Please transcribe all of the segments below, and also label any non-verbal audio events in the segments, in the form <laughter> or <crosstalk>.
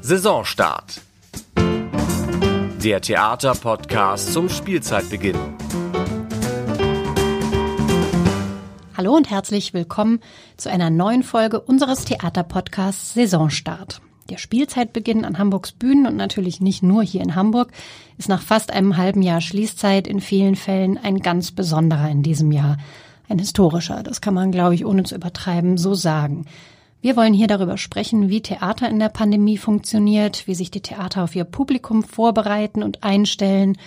Saisonstart. Der Theaterpodcast zum Spielzeitbeginn. Hallo und herzlich willkommen zu einer neuen Folge unseres Theaterpodcasts Saisonstart. Der Spielzeitbeginn an Hamburgs Bühnen und natürlich nicht nur hier in Hamburg ist nach fast einem halben Jahr Schließzeit in vielen Fällen ein ganz besonderer in diesem Jahr. Ein historischer, das kann man, glaube ich, ohne zu übertreiben, so sagen. Wir wollen hier darüber sprechen, wie Theater in der Pandemie funktioniert, wie sich die Theater auf ihr Publikum vorbereiten und einstellen,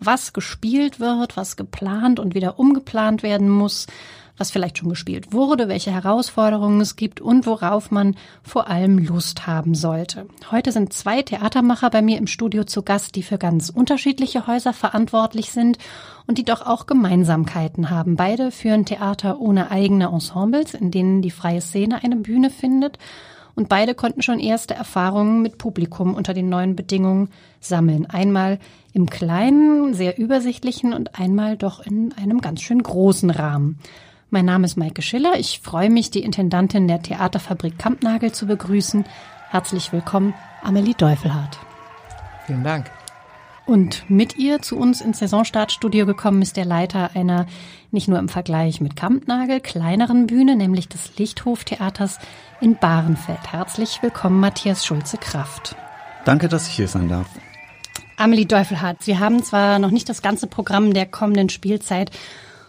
was gespielt wird, was geplant und wieder umgeplant werden muss, was vielleicht schon gespielt wurde, welche Herausforderungen es gibt und worauf man vor allem Lust haben sollte. Heute sind zwei Theatermacher bei mir im Studio zu Gast, die für ganz unterschiedliche Häuser verantwortlich sind und die doch auch Gemeinsamkeiten haben. Beide führen Theater ohne eigene Ensembles, in denen die freie Szene eine Bühne findet. Und beide konnten schon erste Erfahrungen mit Publikum unter den neuen Bedingungen sammeln. Einmal im kleinen, sehr übersichtlichen und einmal doch in einem ganz schön großen Rahmen. Mein Name ist Maike Schiller. Ich freue mich, die Intendantin der Theaterfabrik Kampnagel zu begrüßen. Herzlich willkommen, Amelie Deufelhardt. Vielen Dank. Und mit ihr zu uns ins Saisonstartstudio gekommen ist der Leiter einer nicht nur im Vergleich mit Kampnagel kleineren Bühne, nämlich des Lichthoftheaters in Bahrenfeld. Herzlich willkommen, Matthias Schulze-Kraft. Danke, dass ich hier sein darf. Amelie Deufelhardt, Sie haben zwar noch nicht das ganze Programm der kommenden Spielzeit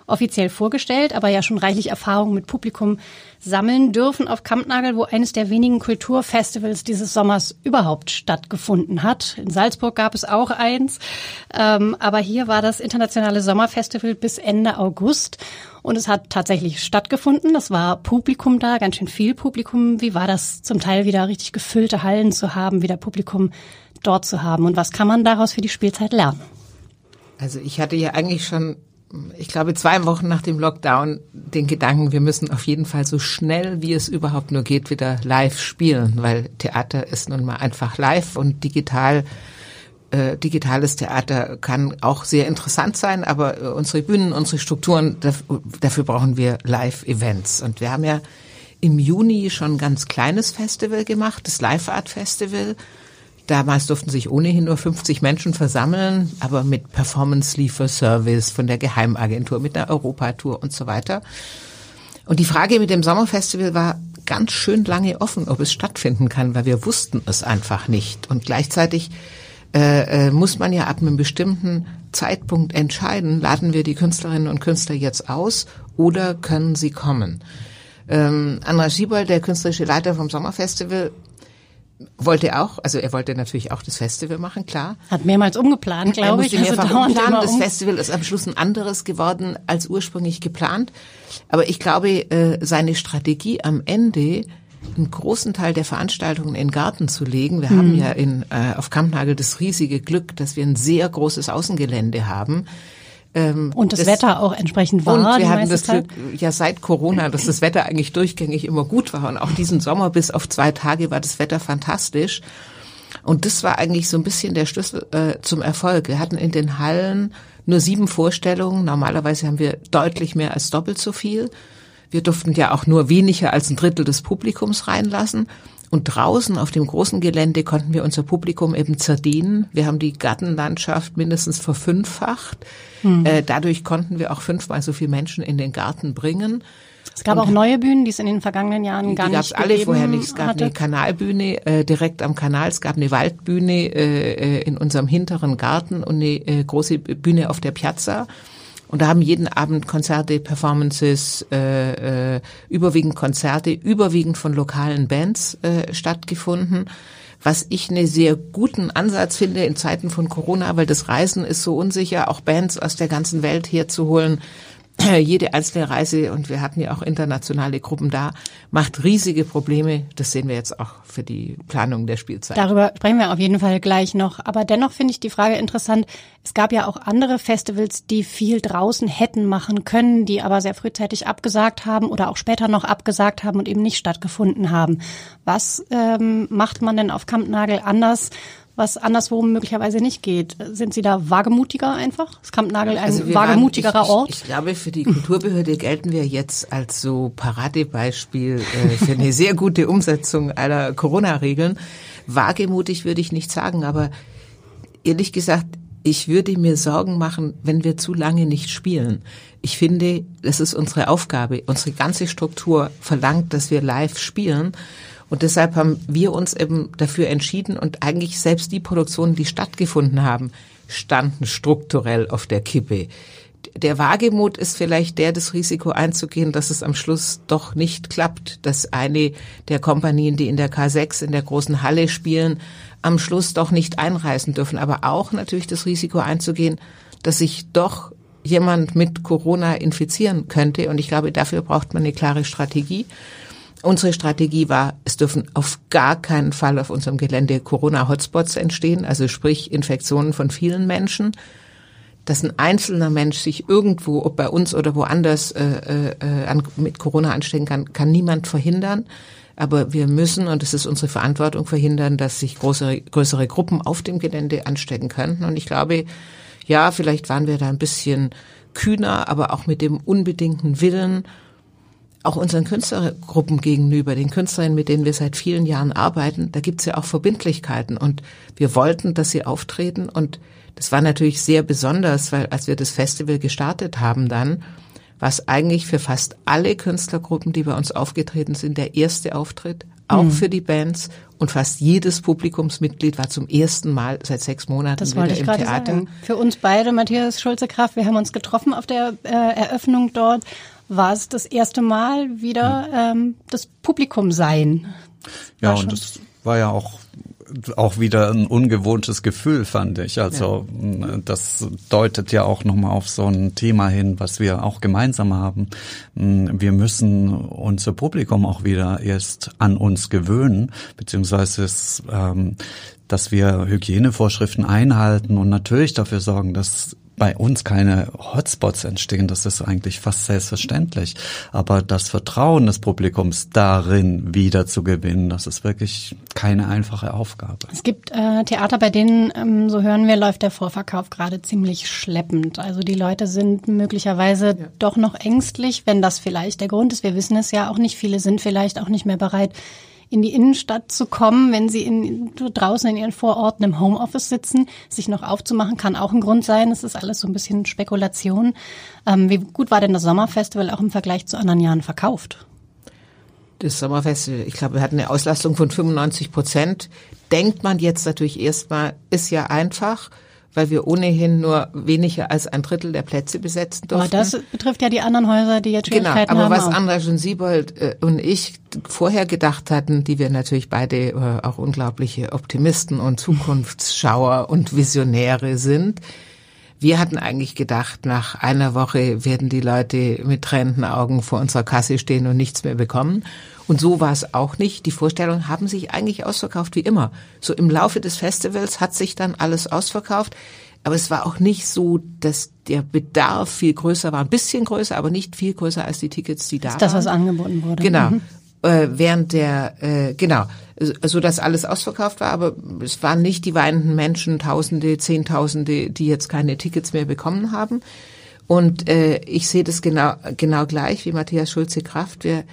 offiziell vorgestellt, aber ja schon reichlich Erfahrung mit Publikum sammeln dürfen auf Kampnagel, wo eines der wenigen Kulturfestivals dieses Sommers überhaupt stattgefunden hat. In Salzburg gab es auch eins, ähm, aber hier war das internationale Sommerfestival bis Ende August und es hat tatsächlich stattgefunden. Es war Publikum da, ganz schön viel Publikum. Wie war das zum Teil wieder richtig gefüllte Hallen zu haben, wieder Publikum dort zu haben und was kann man daraus für die Spielzeit lernen? Also ich hatte ja eigentlich schon ich glaube, zwei Wochen nach dem Lockdown den Gedanken, wir müssen auf jeden Fall so schnell, wie es überhaupt nur geht, wieder live spielen, weil Theater ist nun mal einfach live und digital. Äh, digitales Theater kann auch sehr interessant sein, aber äh, unsere Bühnen, unsere Strukturen, dafür, brauchen wir Live-Events. Und wir haben ja im Juni schon ein ganz kleines Festival gemacht, das Live Art Festival Damals durften sich ohnehin nur 50 Menschen versammeln, aber mit Performance Liefer Service von der Geheimagentur, mit der Europatour und so weiter. Und die Frage mit dem Sommerfestival war ganz schön lange offen, ob es stattfinden kann, weil wir wussten es einfach nicht. Und gleichzeitig äh, äh, muss man ja ab einem bestimmten Zeitpunkt entscheiden, laden wir die Künstlerinnen und Künstler jetzt aus oder können sie kommen. Ähm, Andras Schiebold, der künstlerische Leiter vom Sommerfestival, wollte auch, also er wollte natürlich auch das Festival machen, klar. Hat mehrmals umgeplant, glaube ich. Also mehrfach also umplanen. Das um. Festival ist am Schluss ein anderes geworden als ursprünglich geplant. Aber ich glaube, äh, seine Strategie am Ende einen großen Teil der Veranstaltungen in den Garten zu legen. Wir hm. haben ja in, äh, auf Kampnagel das riesige Glück, dass wir ein sehr großes Außengelände haben ähm, und das, das, Wetter auch entsprechend war. Und wir hatten das Glück, ja seit Corona, dass das Wetter eigentlich durchgängig immer gut war. Und auch diesen Sommer bis auf zwei Tage war das Wetter fantastisch. Und das war eigentlich so ein bisschen der Schlüssel äh, zum Erfolg. Wir hatten in den Hallen nur sieben Vorstellungen. Normalerweise haben wir deutlich mehr als doppelt so viel. Wir durften ja auch nur weniger als ein Drittel des Publikums reinlassen. Und draußen auf dem großen Gelände konnten wir unser Publikum eben zerdienen. Wir haben die Gartenlandschaft mindestens verfünffacht. Hm. Äh, dadurch konnten wir auch fünfmal so viele Menschen in den Garten bringen. Es gab und auch neue Bühnen, die es in den vergangenen Jahren gar die nicht gab es alle vorher nicht. Es gab hatte. eine Kanalbühne äh, direkt am Kanal, es gab eine Waldbühne äh, äh in unserem hinteren Garten und eine äh, große Bühne auf der Piazza. Und da haben jeden Abend Konzerte, Performances, äh, äh, überwiegend Konzerte, überwiegend von lokalen Bands äh, stattgefunden. Was ich einen sehr guten Ansatz finde in Zeiten von Corona, weil das Reisen ist so unsicher, auch Bands aus der ganzen Welt herzuholen, <clears throat> jede einzelne Reise, und wir hatten ja auch internationale Gruppen da, macht riesige Probleme. Das sehen wir jetzt auch für die Planung der Spielzeit. Darüber sprechen wir auf jeden Fall gleich noch. Aber dennoch finde ich die Frage interessant. Es gab ja auch andere Festivals, die viel draußen hätten machen können, die aber sehr frühzeitig abgesagt haben oder auch später noch abgesagt haben und eben nicht stattgefunden haben. Was ähm, macht man denn auf Kampnagel anders? Was anderswo möglicherweise nicht geht. Sind Sie da wagemutiger einfach? Ist Kampnagel ein Also wagemutigerer waren, ich, Ort? Ich, ich glaube, für die Kulturbehörde gelten wir jetzt als so Paradebeispiel äh, für eine sehr gute Umsetzung aller Corona-Regeln. Wagemutig würde ich nicht sagen, aber ehrlich gesagt, ich würde mir Sorgen machen, wenn wir zu lange nicht spielen. Ich finde, das ist unsere Aufgabe. Unsere ganze Struktur verlangt, dass wir live spielen. Und deshalb haben wir uns eben dafür entschieden und eigentlich selbst die Produktionen, die stattgefunden haben, standen strukturell auf der Kippe. Der Wagemut ist vielleicht der, das Risiko einzugehen, dass es am Schluss doch nicht klappt, dass eine der Kompanien, die in der K6 in der großen Halle spielen, am Schluss doch nicht einreisen dürfen. Aber auch natürlich das Risiko einzugehen, dass sich doch jemand mit Corona infizieren könnte. Und ich glaube, dafür braucht man eine klare Strategie. Unsere Strategie war, es dürfen auf gar keinen Fall auf unserem Gelände Corona-Hotspots entstehen, also sprich Infektionen von vielen Menschen. Dass ein einzelner Mensch sich irgendwo, ob bei uns oder woanders, äh, äh, an, mit Corona anstecken kann, kann niemand verhindern. Aber wir müssen, und es ist unsere Verantwortung, verhindern, dass sich größere, größere Gruppen auf dem Gelände anstecken könnten. Und ich glaube, ja, vielleicht waren wir da ein bisschen kühner, aber auch mit dem unbedingten Willen, auch unseren Künstlergruppen gegenüber, den Künstlerinnen, mit denen wir seit vielen Jahren arbeiten, da gibt's ja auch Verbindlichkeiten. Und wir wollten, dass sie auftreten. Und das war natürlich sehr besonders, weil als wir das Festival gestartet haben dann, war es eigentlich für fast alle Künstlergruppen, die bei uns aufgetreten sind, der erste Auftritt, auch mhm. für die Bands. Und fast jedes Publikumsmitglied war zum ersten Mal seit sechs Monaten das wieder ich im Theater. Sagen. Für uns beide, Matthias Schulze-Kraft, wir haben uns getroffen auf der äh, Eröffnung dort war es das erste Mal wieder ähm, das Publikum sein. Ja, und das war ja auch auch wieder ein ungewohntes Gefühl, fand ich. Also ja. das deutet ja auch nochmal auf so ein Thema hin, was wir auch gemeinsam haben. Wir müssen unser Publikum auch wieder erst an uns gewöhnen, beziehungsweise es, ähm, dass wir Hygienevorschriften einhalten und natürlich dafür sorgen, dass bei uns keine Hotspots entstehen, das ist eigentlich fast selbstverständlich. Aber das Vertrauen des Publikums darin wieder zu gewinnen, das ist wirklich keine einfache Aufgabe. Es gibt äh, Theater, bei denen, ähm, so hören wir, läuft der Vorverkauf gerade ziemlich schleppend. Also die Leute sind möglicherweise ja. doch noch ängstlich, wenn das vielleicht der Grund ist. Wir wissen es ja auch nicht. Viele sind vielleicht auch nicht mehr bereit, in die Innenstadt zu kommen, wenn sie in, draußen in ihren Vororten im Homeoffice sitzen, sich noch aufzumachen, kann auch ein Grund sein. Es ist alles so ein bisschen Spekulation. Ähm, wie gut war denn das Sommerfestival auch im Vergleich zu anderen Jahren verkauft? Das Sommerfestival, ich glaube, wir hatten eine Auslastung von 95 Prozent. Denkt man jetzt natürlich erstmal, ist ja einfach weil wir ohnehin nur weniger als ein Drittel der Plätze besetzen durften. Aber das betrifft ja die anderen Häuser, die jetzt genau, Schwierigkeiten haben. Genau, aber was Andras und Siebold äh, und ich vorher gedacht hatten, die wir natürlich beide äh, auch unglaubliche Optimisten und Zukunftsschauer und Visionäre sind, wir hatten eigentlich gedacht, nach einer Woche werden die Leute mit tränenden Augen vor unserer Kasse stehen und nichts mehr bekommen. Und so war es auch nicht. Die Vorstellungen haben sich eigentlich ausverkauft wie immer. So im Laufe des Festivals hat sich dann alles ausverkauft. Aber es war auch nicht so, dass der Bedarf viel größer war. Ein bisschen größer, aber nicht viel größer als die Tickets, die da waren. Das, was angeboten wurde. Genau. Mhm. Äh, während der, äh, genau, so dass alles ausverkauft war, aber es waren nicht die weinenden Menschen, Tausende, Zehntausende, die jetzt keine Tickets mehr bekommen haben. Und äh, ich sehe das genau, genau gleich wie Matthias Schulze-Kraft. Wir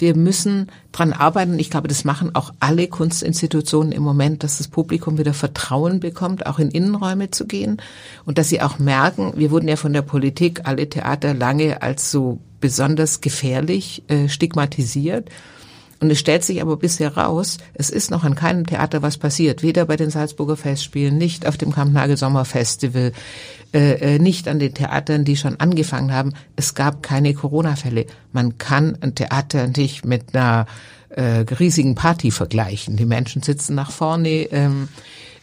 wir müssen dran arbeiten. Ich glaube, das machen auch alle Kunstinstitutionen im Moment, dass das Publikum wieder Vertrauen bekommt, auch in Innenräume zu gehen und dass sie auch merken, wir wurden ja von der Politik alle Theater lange als so besonders gefährlich äh, stigmatisiert. Und es stellt sich aber bisher raus, es ist noch an keinem Theater was passiert. Weder bei den Salzburger Festspielen, nicht auf dem Kampnagel Sommerfestival, äh, äh, nicht an den Theatern, die schon angefangen haben. Es gab keine Corona-Fälle. Man kann ein Theater nicht mit einer äh, riesigen Party vergleichen. Die Menschen sitzen nach vorne, ähm,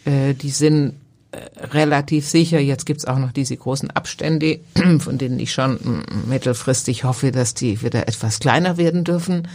äh, die sind äh, relativ sicher. Jetzt gibt's auch noch diese großen Abstände, <clears throat> von denen ich schon mittelfristig hoffe, dass die wieder etwas kleiner werden dürfen.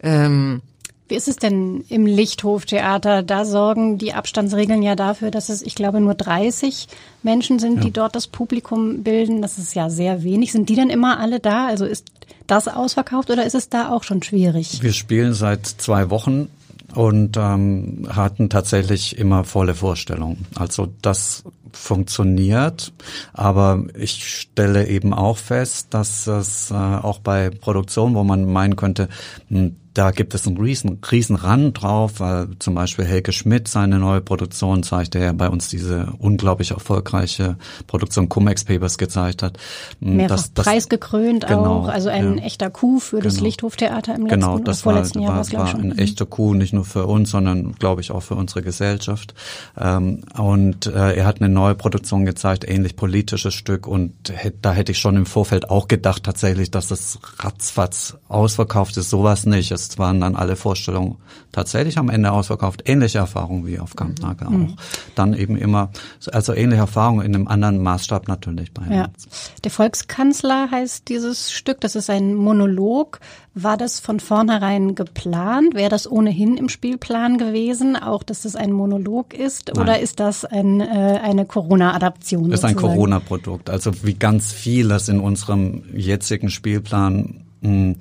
Ähm, wie ist es denn im Lichthoftheater? Da sorgen die Abstandsregeln ja dafür, dass es, ich glaube, nur 30 Menschen sind, ja. die dort das Publikum bilden. Das ist ja sehr wenig. Sind die denn immer alle da? Also ist das ausverkauft oder ist es da auch schon schwierig? Wir spielen seit zwei Wochen und ähm, hatten tatsächlich immer volle Vorstellungen. Also das funktioniert, aber ich stelle eben auch fest, dass es äh, auch bei Produktionen, wo man meinen könnte, hm, da gibt es einen riesen, riesen Rand drauf, weil zum Beispiel Helge Schmidt seine neue Produktion zeigt, der ja bei uns diese unglaublich erfolgreiche Produktion Cum-Ex Papers gezeigt hat. Hm, Mehrfach das, das, preisgekrönt genau, auch, also ein ja, echter Coup für das genau, Lichthoftheater im letzten genau, das vorletzten war, Jahr. War, war ein echter Coup, nicht nur für uns, sondern glaube ich auch für unsere Gesellschaft. Ähm, und äh, er hat eine neue Produktion gezeigt, ähnlich politisches Stück und da hätte ich schon im Vorfeld auch gedacht tatsächlich, dass das ratzfatz ausverkauft ist. Sowas nicht. Es Jetzt waren dann alle Vorstellungen tatsächlich am Ende ausverkauft. Ähnliche Erfahrungen wie auf Kampnagel mhm. auch. Dann eben immer, also ähnliche Erfahrungen in einem anderen Maßstab natürlich bei ja. Der Volkskanzler heißt dieses Stück. Das ist ein Monolog. War das von vornherein geplant? Wäre das ohnehin im Spielplan gewesen? Auch, dass das ein Monolog ist? Nein. Oder ist das ein, äh, eine Corona-Adaption? Ist ein Corona-Produkt. Also wie ganz vieles in unserem jetzigen Spielplan mh,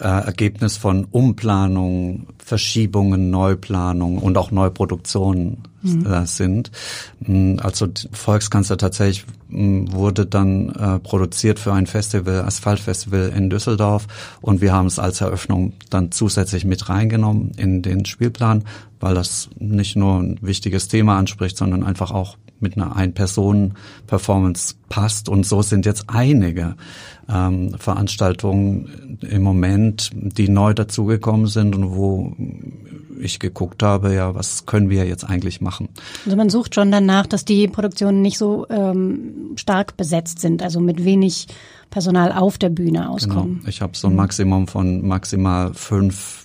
äh, Ergebnis von Umplanungen, Verschiebungen, Neuplanungen und auch Neuproduktionen mhm. äh, sind. Mm, also Volkskanzler tatsächlich mm, wurde dann äh, produziert für ein Festival, Asphaltfestival in Düsseldorf und wir haben es als Eröffnung dann zusätzlich mit reingenommen in den Spielplan, weil das nicht nur ein wichtiges Thema anspricht, sondern einfach auch mit einer Ein-Personen-Performance passt. Und so sind jetzt einige ähm, Veranstaltungen im Moment, die neu dazugekommen sind und wo ich geguckt habe, ja, was können wir jetzt eigentlich machen? Also man sucht schon danach, dass die Produktionen nicht so ähm, stark besetzt sind, also mit wenig Personal auf der Bühne auskommen. Genau. Ich habe so ein Maximum von maximal fünf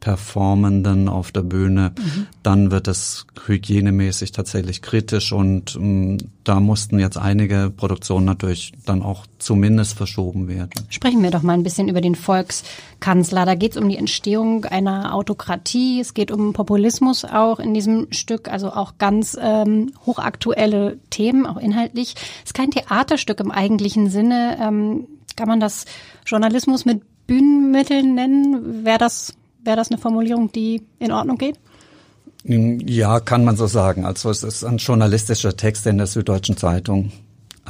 Performenden auf der Bühne, mhm. dann wird es hygienemäßig tatsächlich kritisch und ähm, da mussten jetzt einige Produktionen natürlich dann auch zumindest verschoben werden. Sprechen wir doch mal ein bisschen über den Volkskanzler. Da geht es um die Entstehung einer Autokratie, es geht um Populismus auch in diesem Stück, also auch ganz ähm, hochaktuelle Themen, auch inhaltlich. Es ist kein Theaterstück im eigentlichen Sinne. Ähm, kann man das Journalismus mit Bühnenmitteln nennen? Wäre das Wäre das eine Formulierung, die in Ordnung geht? Ja, kann man so sagen. Also es ist ein journalistischer Text, der in der Süddeutschen Zeitung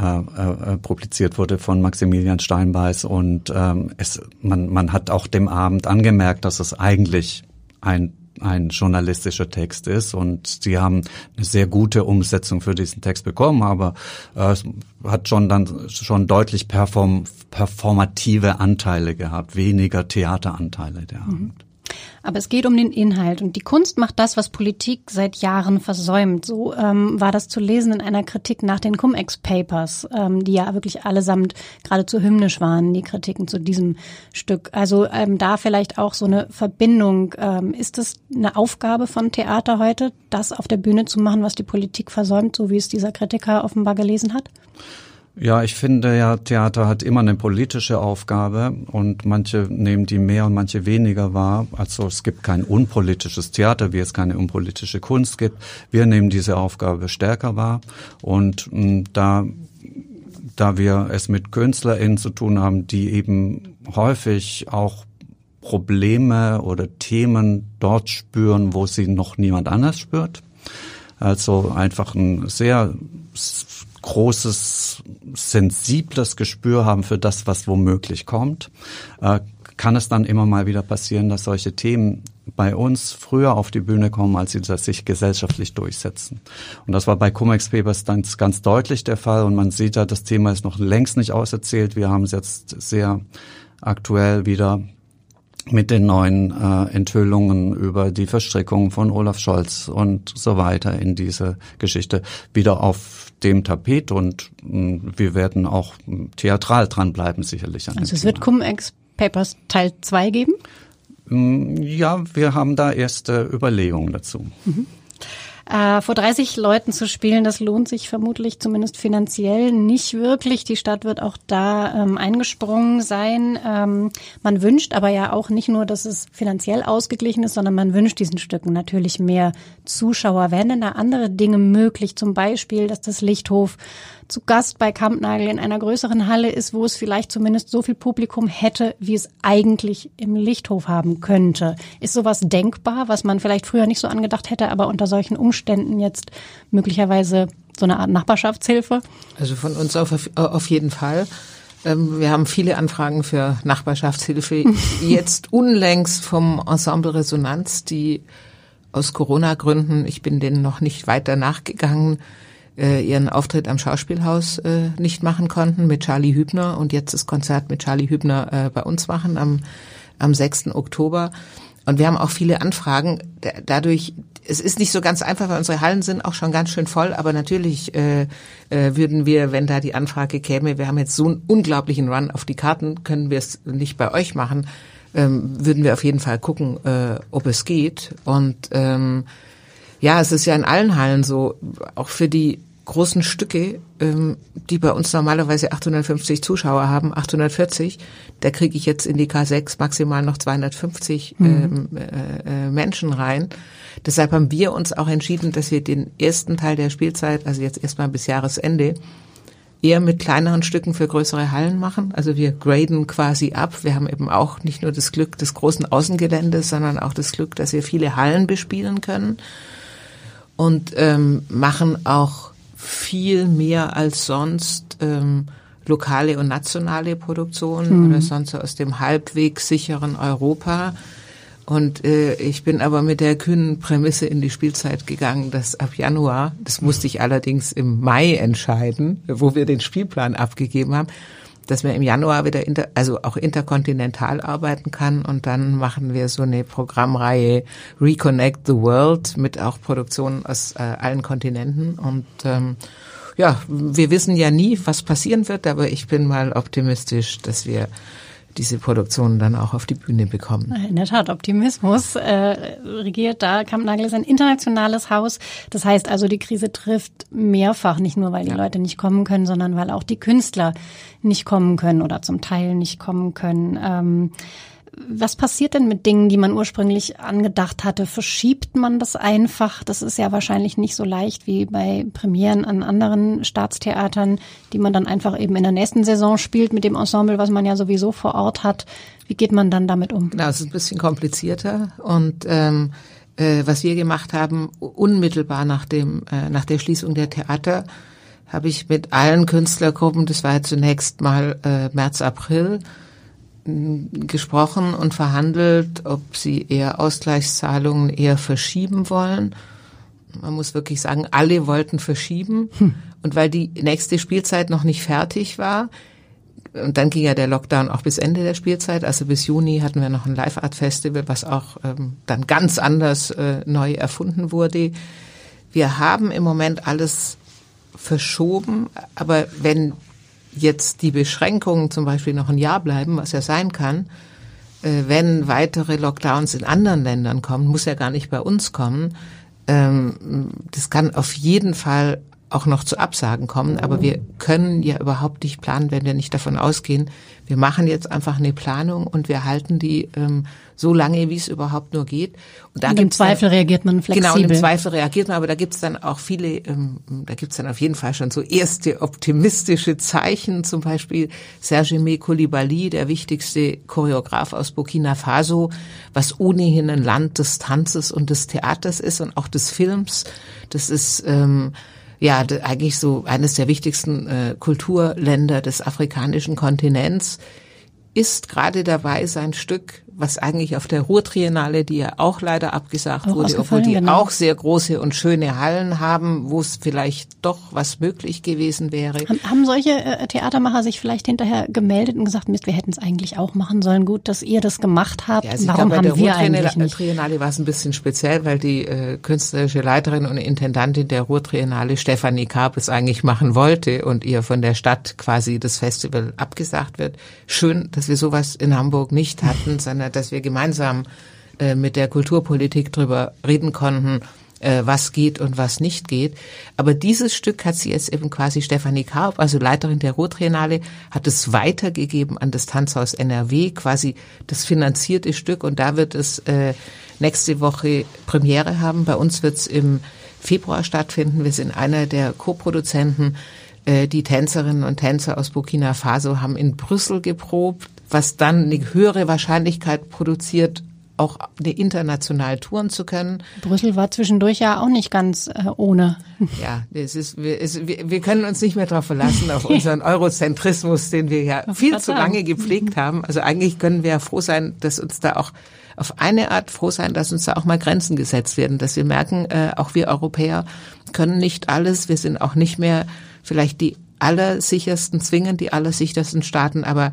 äh, äh, publiziert wurde von Maximilian Steinbeiß und ähm, es, man, man hat auch dem Abend angemerkt, dass es eigentlich ein ein journalistischer Text ist und sie haben eine sehr gute Umsetzung für diesen Text bekommen, aber äh, es hat schon dann schon deutlich perform, performative Anteile gehabt, weniger Theateranteile der mhm. Abend. Aber es geht um den Inhalt und die Kunst macht das, was Politik seit Jahren versäumt. So ähm, war das zu lesen in einer Kritik nach den Cum-Ex-Papers, ähm, die ja wirklich allesamt geradezu hymnisch waren, die Kritiken zu diesem Stück. Also ähm, da vielleicht auch so eine Verbindung. Ähm, ist es eine Aufgabe von Theater heute, das auf der Bühne zu machen, was die Politik versäumt, so wie es dieser Kritiker offenbar gelesen hat? Ja, ich finde ja, Theater hat immer eine politische Aufgabe und manche nehmen die mehr und manche weniger wahr. Also es gibt kein unpolitisches Theater, wie es keine unpolitische Kunst gibt. Wir nehmen diese Aufgabe stärker wahr und mh, hm, da da wir es mit KünstlerInnen zu tun haben, die eben häufig auch Probleme oder Themen dort spüren, wo sie noch niemand anders spürt. Also einfach ein sehr großes, sensibles Gespür haben für das, was womöglich kommt, äh, kann es dann immer mal wieder passieren, dass solche Themen bei uns früher auf die Bühne kommen, als sie sich gesellschaftlich durchsetzen. Und das war bei Cumex Papers dann ganz deutlich der Fall. Und man sieht da, das Thema ist noch längst nicht auserzählt. Wir haben es jetzt sehr aktuell wieder mit den neuen äh, Enthüllungen über die Verstrickung von Olaf Scholz und so weiter in diese Geschichte wieder auf dem Tapet und mh, wir werden auch theatral dranbleiben sicherlich. An also es wird Cum-Ex Papers Teil 2 geben? Ja, wir haben da erste Überlegungen dazu. Mhm. Äh, vor 30 Leuten zu spielen, das lohnt sich vermutlich zumindest finanziell nicht wirklich. Die Stadt wird auch da ähm, eingesprungen sein. Ähm, man wünscht aber ja auch nicht nur, dass es finanziell ausgeglichen ist, sondern man wünscht diesen Stücken natürlich mehr Zuschauer. Wären denn da andere Dinge möglich? Zum Beispiel, dass das Lichthof zu Gast bei Kampnagel in einer größeren Halle ist, wo es vielleicht zumindest so viel Publikum hätte, wie es eigentlich im Lichthof haben könnte. Ist sowas denkbar, was man vielleicht früher nicht so angedacht hätte, aber unter solchen Umständen jetzt möglicherweise so eine Art Nachbarschaftshilfe? Also von uns auf, auf jeden Fall. Ähm, wir haben viele Anfragen für Nachbarschaftshilfe. <laughs> Jetzt unlängst vom Ensemble Resonanz, die aus Corona-Gründen, ich bin denen noch nicht weiter nachgegangen, äh, ihren Auftritt am Schauspielhaus äh, nicht machen konnten mit Charlie Hübner und jetzt das Konzert mit Charlie Hübner äh, bei uns machen am, am 6. Oktober. Und wir haben auch viele Anfragen. Dadurch, es ist nicht so ganz einfach, weil unsere Hallen sind auch schon ganz schön voll, aber natürlich äh, äh, würden wir, wenn da die Anfrage käme, wir haben jetzt so einen unglaublichen Run auf die Karten, können wir es nicht bei euch machen, ähm, würden wir auf jeden Fall gucken, äh, ob es geht. Und ähm, ja, es ist ja in allen Hallen so, auch für die großen Stücke, ähm, die bei uns normalerweise 850 Zuschauer haben, 840, da kriege ich jetzt in die K6 maximal noch 250 mhm. ähm, äh, äh, Menschen rein. Deshalb haben wir uns auch entschieden, dass wir den ersten Teil der Spielzeit, also jetzt erstmal bis Jahresende, eher mit kleineren Stücken für größere Hallen machen. Also wir graden quasi ab. Wir haben eben auch nicht nur das Glück des großen Außengeländes, sondern auch das Glück, dass wir viele Hallen bespielen können und ähm, machen auch viel mehr als sonst ähm, lokale und nationale Produktionen mhm. oder sonst aus dem halbwegs sicheren Europa. Und äh, ich bin aber mit der kühnen Prämisse in die Spielzeit gegangen, dass ab Januar, das musste ich allerdings im Mai entscheiden, wo wir den Spielplan abgegeben haben, dass man im Januar wieder inter, also auch interkontinental arbeiten kann und dann machen wir so eine Programmreihe Reconnect the World mit auch Produktionen aus äh, allen Kontinenten. Und ähm, ja, wir wissen ja nie, was passieren wird, aber ich bin mal optimistisch, dass wir diese Produktionen dann auch auf die Bühne bekommen. In der Tat, Optimismus äh, regiert da. Kampnagel ist ein internationales Haus. Das heißt also, die Krise trifft mehrfach, nicht nur, weil die ja. Leute nicht kommen können, sondern weil auch die Künstler nicht kommen können oder zum Teil nicht kommen können. Ähm, was passiert denn mit Dingen, die man ursprünglich angedacht hatte? Verschiebt man das einfach? Das ist ja wahrscheinlich nicht so leicht wie bei Premieren an anderen Staatstheatern, die man dann einfach eben in der nächsten Saison spielt mit dem Ensemble, was man ja sowieso vor Ort hat. Wie geht man dann damit um? Genau, es ist ein bisschen komplizierter und ähm, äh, was wir gemacht haben, unmittelbar nach dem äh, nach der Schließung der Theater habe ich mit allen Künstlergruppen, das war ja zunächst mal äh, März, April, gesprochen und verhandelt, ob sie eher Ausgleichszahlungen eher verschieben wollen. Man muss wirklich sagen, alle wollten verschieben. Hm. Und weil die nächste Spielzeit noch nicht fertig war, und dann ging ja der Lockdown auch bis Ende der Spielzeit, also bis Juni hatten wir noch ein Live-Art-Festival, was auch ähm, dann ganz anders äh, neu erfunden wurde. Wir haben im Moment alles verschoben, aber wenn jetzt die Beschränkungen zum Beispiel noch ein Jahr bleiben, was ja sein kann, äh, wenn weitere Lockdowns in anderen Ländern kommen, muss ja gar nicht bei uns kommen. Ähm, das kann auf jeden Fall auch noch zu Absagen kommen, aber wir können ja überhaupt nicht planen, wenn wir nicht davon ausgehen, wir machen jetzt einfach eine Planung und wir halten die ähm, so lange, wie es überhaupt nur geht. Und, da und im Zweifel dann, reagiert man flexibel. Genau, und im Zweifel reagiert man, aber da gibt es dann auch viele, ähm, da gibt es dann auf jeden Fall schon so erste optimistische Zeichen, zum Beispiel Serge Me Koulibaly, der wichtigste Choreograf aus Burkina Faso, was ohnehin ein Land des Tanzes und des Theaters ist und auch des Films. Das ist ähm, ja eigentlich so eines der wichtigsten äh, Kulturländer des afrikanischen Kontinents, ist gerade dabei, sein Stück was eigentlich auf der Ruhrtriennale, die ja auch leider abgesagt auch wurde, obwohl die genau. auch sehr große und schöne Hallen haben, wo es vielleicht doch was möglich gewesen wäre. Haben solche äh, Theatermacher sich vielleicht hinterher gemeldet und gesagt, Mist, wir hätten es eigentlich auch machen sollen. Gut, dass ihr das gemacht habt. Ja, also Warum glaube, haben wir eigentlich nicht? Triennale war es ein bisschen speziell, weil die äh, künstlerische Leiterin und Intendantin der Ruhrtriennale, Stefanie Karp, es eigentlich machen wollte und ihr von der Stadt quasi das Festival abgesagt wird. Schön, dass wir sowas in Hamburg nicht hatten, <laughs> sondern dass wir gemeinsam äh, mit der Kulturpolitik drüber reden konnten, äh, was geht und was nicht geht. Aber dieses Stück hat sie jetzt eben quasi Stefanie Karp, also Leiterin der Rottriennale, hat es weitergegeben an das Tanzhaus NRW, quasi das finanzierte Stück. Und da wird es äh, nächste Woche Premiere haben. Bei uns wird es im Februar stattfinden. Wir sind einer der Co-Produzenten. Äh, die Tänzerinnen und Tänzer aus Burkina Faso haben in Brüssel geprobt, was dann eine höhere Wahrscheinlichkeit produziert, auch international touren zu können. Brüssel war zwischendurch ja auch nicht ganz äh, ohne. Ja, es ist, wir, es, wir, wir können uns nicht mehr darauf verlassen, auf <laughs> unseren Eurozentrismus, den wir ja viel zu lange gepflegt haben. Also eigentlich können wir ja froh sein, dass uns da auch auf eine Art froh sein, dass uns da auch mal Grenzen gesetzt werden, dass wir merken, äh, auch wir Europäer können nicht alles. Wir sind auch nicht mehr vielleicht die allersichersten, zwingend die allersichersten Staaten, aber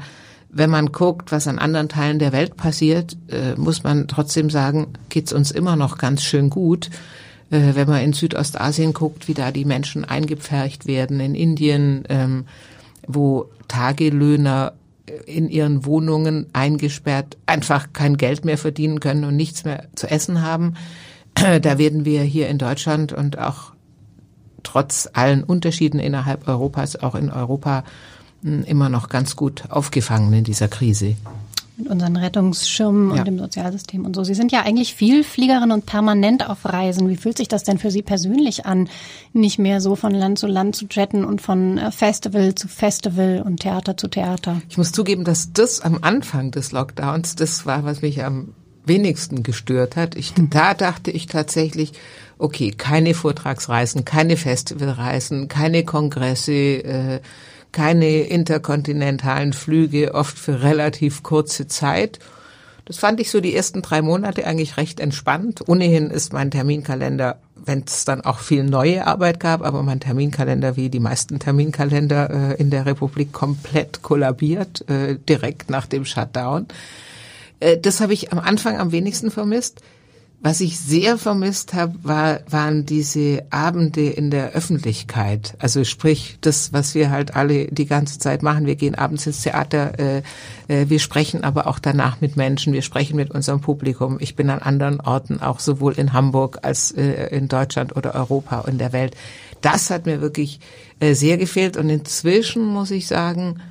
wenn man guckt, was an anderen Teilen der Welt passiert, äh, muss man trotzdem sagen, geht's uns immer noch ganz schön gut. Äh, wenn man in Südostasien guckt, wie da die Menschen eingepfercht werden, in Indien, ähm, wo Tagelöhner in ihren Wohnungen eingesperrt einfach kein Geld mehr verdienen können und nichts mehr zu essen haben. Da werden wir hier in Deutschland und auch trotz allen Unterschieden innerhalb Europas, auch in Europa, immer noch ganz gut aufgefangen in dieser Krise. Mit unseren Rettungsschirmen ja. und dem Sozialsystem und so. Sie sind ja eigentlich Vielfliegerin und permanent auf Reisen. Wie fühlt sich das denn für Sie persönlich an, nicht mehr so von Land zu Land zu jetten und von äh, Festival zu Festival und Theater zu Theater? Ich muss zugeben, dass das am Anfang des Lockdowns, das war, was mich am wenigsten gestört hat. Ich, hm. Da dachte ich tatsächlich, okay, keine Vortragsreisen, keine Festivalreisen, keine Kongresse, äh, keine interkontinentalen Flüge, oft für relativ kurze Zeit. Das fand ich so die ersten drei Monate eigentlich recht entspannt. Ohnehin ist mein Terminkalender, wenn es dann auch viel neue Arbeit gab, aber mein Terminkalender wie die meisten Terminkalender äh, in der Republik komplett kollabiert, äh, direkt nach dem Shutdown. Äh, das habe ich am Anfang am wenigsten vermisst. Was ich sehr vermisst habe, war, waren diese Abende in der Öffentlichkeit. Also sprich, das, was wir halt alle die ganze Zeit machen. Wir gehen abends ins Theater, äh, äh, wir sprechen aber auch danach mit Menschen, wir sprechen mit unserem Publikum. Ich bin an anderen Orten, auch sowohl in Hamburg als äh, in Deutschland oder Europa und der Welt. Das hat mir wirklich äh, sehr gefehlt. Und inzwischen muss ich sagen,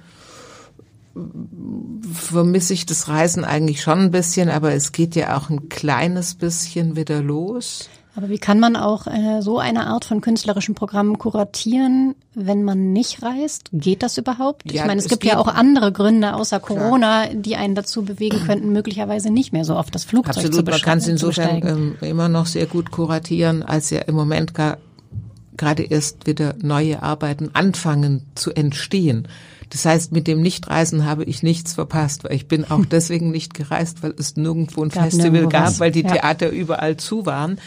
vermisse ich das Reisen eigentlich schon ein bisschen, aber es geht ja auch ein kleines bisschen wieder los. Aber wie kann man auch äh, so eine Art von künstlerischen Programmen kuratieren, wenn man nicht reist? Geht das überhaupt? Ja, ich meine, es, es gibt ja auch andere Gründe außer Corona, Klar. die einen dazu bewegen könnten, möglicherweise nicht mehr so oft das Flugzeug Absolut, zu Absolut, man kann es insofern ähm, immer noch sehr gut kuratieren, als ja im Moment gerade erst wieder neue Arbeiten anfangen zu entstehen. Das heißt, mit dem Nichtreisen habe ich nichts verpasst, weil ich bin auch deswegen nicht gereist, weil es nirgendwo ein gab Festival gab, was. weil die ja. Theater überall zu waren.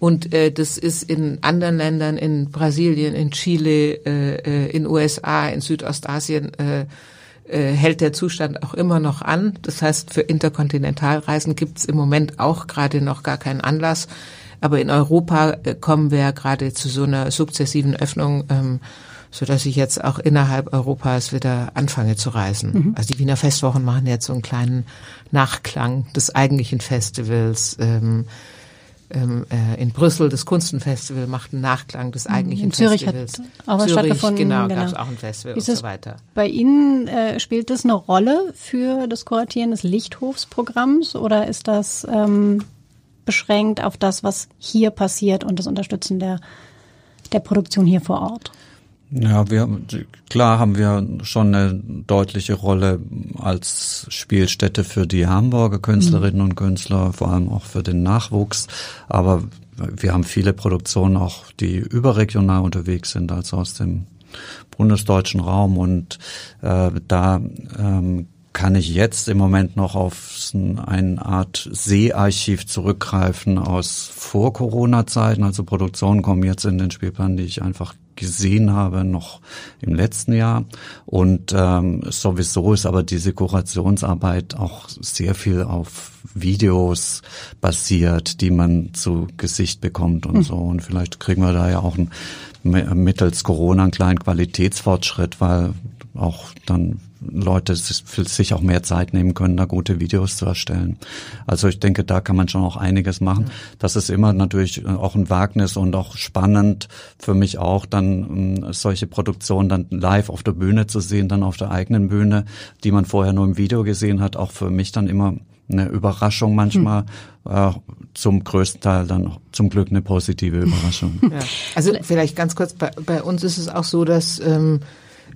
Und äh, das ist in anderen Ländern, in Brasilien, in Chile, äh, äh in USA, in Südostasien, äh, äh, hält der Zustand auch immer noch an. Das heißt, für Interkontinentalreisen gibt es im Moment auch gerade noch gar keinen Anlass. Aber in Europa äh, kommen wir gerade zu so einer sukzessiven Öffnung. Ähm, so dass ich jetzt auch innerhalb Europas wieder anfange zu reisen. Mhm. Also die Wiener Festwochen machen jetzt so einen kleinen Nachklang des eigentlichen Festivals. Ähm, ähm, äh, in Brüssel das Kunstenfestival macht einen Nachklang des mhm. eigentlichen in Zürich Festivals. Hat auch was Zürich, stattgefunden. Genau, genau. gab es auch ein Festival Ist und so weiter. Bei Ihnen äh, spielt das eine Rolle für das Kuratieren des Lichthofsprogramms oder ist das ähm, beschränkt auf das, was hier passiert und das Unterstützen der, der Produktion hier vor Ort? Ja, wir, klar haben wir schon eine deutliche Rolle als Spielstätte für die Hamburger Künstlerinnen mhm. und Künstler, vor allem auch für den Nachwuchs. Aber wir haben viele Produktionen auch, die überregional unterwegs sind, also aus dem bundesdeutschen Raum. Und äh, da ähm, kann ich jetzt im Moment noch auf eine Art Seearchiv zurückgreifen aus vor Corona-Zeiten. Also Produktionen kommen jetzt in den Spielplan, die ich einfach gesehen habe, noch im letzten Jahr. Und ähm, sowieso ist aber diese Kurationsarbeit auch sehr viel auf Videos basiert, die man zu Gesicht bekommt und mhm. so. Und vielleicht kriegen wir da ja auch ein, mittels Corona einen kleinen Qualitätsfortschritt, weil auch dann Leute sich auch mehr Zeit nehmen können, da gute Videos zu erstellen. Also ich denke, da kann man schon auch einiges machen. Das ist immer natürlich auch ein Wagnis und auch spannend für mich auch, dann ähm, solche Produktionen dann live auf der Bühne zu sehen, dann auf der eigenen Bühne, die man vorher nur im Video gesehen hat, auch für mich dann immer eine Überraschung manchmal, hm. äh, zum größten Teil dann zum Glück eine positive Überraschung. Ja. Also vielleicht ganz kurz, bei, bei uns ist es auch so, dass ähm,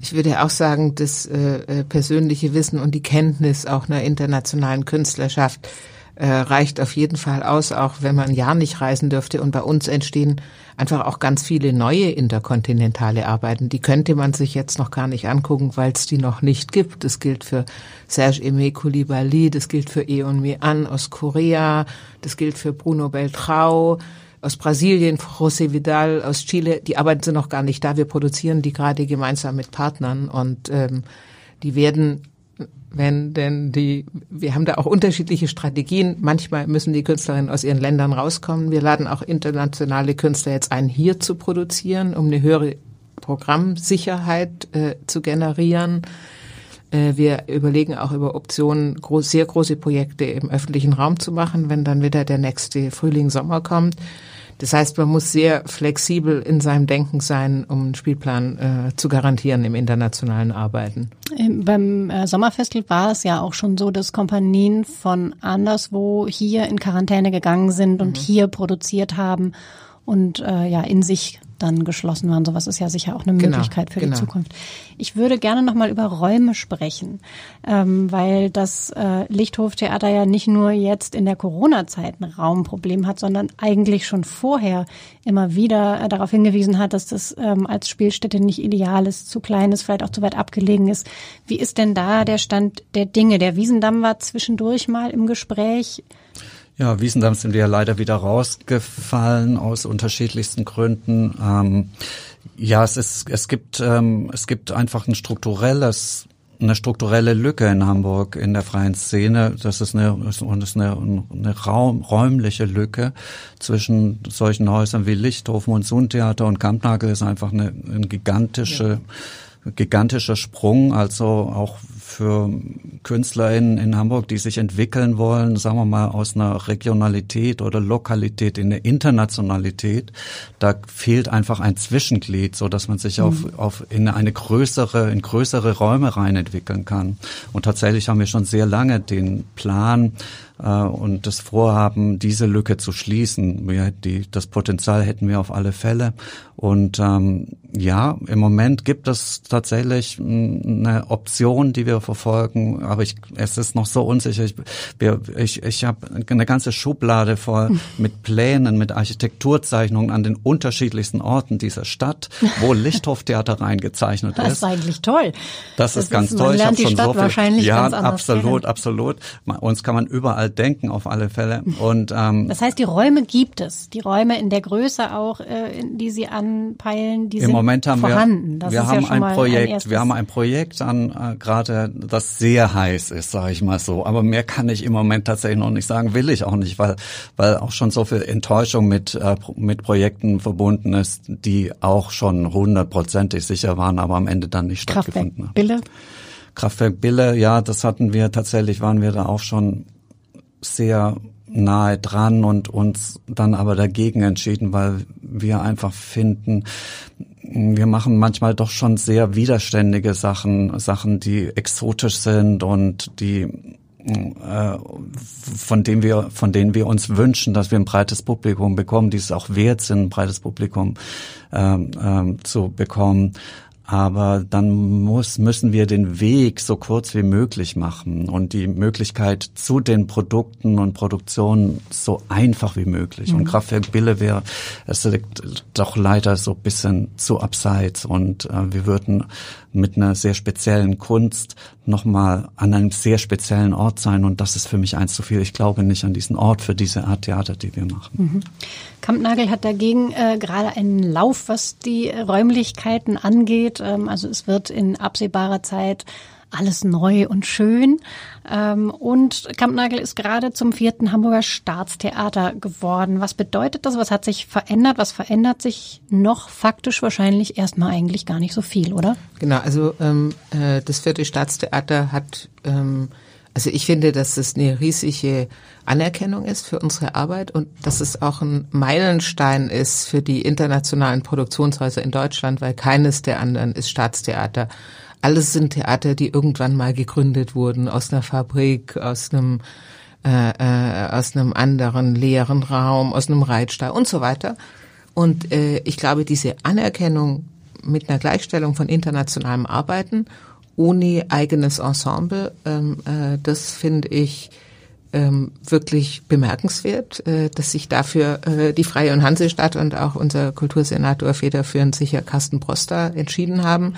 ich würde auch sagen, das äh, äh, persönliche Wissen und die Kenntnis auch einer internationalen Künstlerschaft äh, reicht auf jeden Fall aus, auch wenn man ja nicht reisen dürfte. Und bei uns entstehen einfach auch ganz viele neue interkontinentale Arbeiten. Die könnte man sich jetzt noch gar nicht angucken, weil es die noch nicht gibt. Das gilt für Serge Aimé Coulibaly, das gilt für Eon Mi-an aus Korea, das gilt für Bruno Beltrao aus Brasilien, José Vidal aus Chile, die Arbeiten sind noch gar nicht da. Wir produzieren die gerade gemeinsam mit Partnern und ähm, die werden, wenn denn die, wir haben da auch unterschiedliche Strategien. Manchmal müssen die Künstlerinnen aus ihren Ländern rauskommen. Wir laden auch internationale Künstler jetzt ein, hier zu produzieren, um eine höhere Programmsicherheit äh, zu generieren. Äh, wir überlegen auch über Optionen, groß, sehr große Projekte im öffentlichen Raum zu machen, wenn dann wieder der nächste Frühling, Sommer kommt. Das heißt, man muss sehr flexibel in seinem Denken sein, um einen Spielplan äh, zu garantieren im internationalen Arbeiten. Beim äh, Sommerfestival war es ja auch schon so, dass Kompanien von anderswo hier in Quarantäne gegangen sind und mhm. hier produziert haben und äh, ja in sich dann geschlossen waren. Sowas ist ja sicher auch eine genau, Möglichkeit für genau. die Zukunft. Ich würde gerne noch mal über Räume sprechen, ähm, weil das äh, Lichthoftheater ja nicht nur jetzt in der Corona-Zeit ein Raumproblem hat, sondern eigentlich schon vorher immer wieder äh, darauf hingewiesen hat, dass das ähm, als Spielstätte nicht ideal ist, zu klein ist, vielleicht auch zu weit abgelegen ist. Wie ist denn da der Stand der Dinge? Der Wiesendamm war zwischendurch mal im Gespräch. Ja, Wiesendamm sind wir leider wieder rausgefallen aus unterschiedlichsten Gründen. Ähm, ja, es ist, es gibt, ähm, es gibt einfach ein strukturelles eine strukturelle Lücke in Hamburg in der freien Szene. Das ist eine, das ist eine, eine Raum, räumliche Lücke zwischen solchen Häusern wie Lichthofen und Sundtheater und Kampnagel ist einfach eine, eine gigantische, ja. Gigantischer Sprung. Also auch für KünstlerInnen in Hamburg, die sich entwickeln wollen, sagen wir mal aus einer Regionalität oder Lokalität in eine Internationalität, da fehlt einfach ein Zwischenglied, so dass man sich mhm. auf, auf in eine größere, in größere Räume rein entwickeln kann. Und tatsächlich haben wir schon sehr lange den Plan, und das Vorhaben, diese Lücke zu schließen. Wir, die, das Potenzial hätten wir auf alle Fälle. Und ähm, ja, im Moment gibt es tatsächlich eine Option, die wir verfolgen, aber ich, es ist noch so unsicher. Ich, wir, ich, ich habe eine ganze Schublade voll <laughs> mit Plänen, mit Architekturzeichnungen an den unterschiedlichsten Orten dieser Stadt, wo <laughs> Lichthoftheater reingezeichnet ist. Das ist eigentlich toll. Das, das ist ganz ist, toll. ich habe schon Stadt so viel, wahrscheinlich ja, absolut, kennen. absolut. Uns kann man überall denken auf alle Fälle. Und ähm, das heißt, die Räume gibt es, die Räume in der Größe auch, äh, die Sie anpeilen, die Im sind Moment haben vorhanden. wir, wir haben ja ein Projekt, ein wir haben ein Projekt an äh, gerade, das sehr heiß ist, sage ich mal so. Aber mehr kann ich im Moment tatsächlich noch nicht sagen, will ich auch nicht, weil weil auch schon so viel Enttäuschung mit äh, mit Projekten verbunden ist, die auch schon hundertprozentig sicher waren, aber am Ende dann nicht stattgefunden haben. Bille? Kraftwerk Bille, ja, das hatten wir tatsächlich, waren wir da auch schon sehr nahe dran und uns dann aber dagegen entschieden, weil wir einfach finden, wir machen manchmal doch schon sehr widerständige Sachen, Sachen, die exotisch sind und die äh, von denen wir von denen wir uns wünschen, dass wir ein breites Publikum bekommen, die es auch wert sind, ein breites Publikum ähm, ähm, zu bekommen aber dann muss, müssen wir den Weg so kurz wie möglich machen und die Möglichkeit zu den Produkten und Produktionen so einfach wie möglich. Mhm. Und Kraftwerk Bille wäre, es liegt doch leider so ein bisschen zu abseits und äh, wir würden mit einer sehr speziellen Kunst nochmal an einem sehr speziellen Ort sein. Und das ist für mich eins zu viel. Ich glaube nicht an diesen Ort für diese Art Theater, die wir machen. Mhm. Kampnagel hat dagegen äh, gerade einen Lauf, was die Räumlichkeiten angeht. Ähm, also es wird in absehbarer Zeit alles neu und schön. Ähm, und Kampnagel ist gerade zum vierten Hamburger Staatstheater geworden. Was bedeutet das? Was hat sich verändert? Was verändert sich noch? Faktisch wahrscheinlich erstmal eigentlich gar nicht so viel, oder? Genau, also ähm, äh, das vierte Staatstheater hat ähm, also ich finde, dass es eine riesige Anerkennung ist für unsere Arbeit und dass es auch ein Meilenstein ist für die internationalen Produktionshäuser in Deutschland, weil keines der anderen ist Staatstheater. Alles sind Theater, die irgendwann mal gegründet wurden aus einer Fabrik, aus einem äh, äh, aus einem anderen leeren Raum, aus einem Reitstall und so weiter. Und äh, ich glaube, diese Anerkennung mit einer Gleichstellung von internationalem Arbeiten ohne eigenes Ensemble. Ähm, äh, das finde ich ähm, wirklich bemerkenswert, äh, dass sich dafür äh, die Freie und Hansestadt und auch unser Kultursenator federführend sicher Carsten Proster entschieden haben.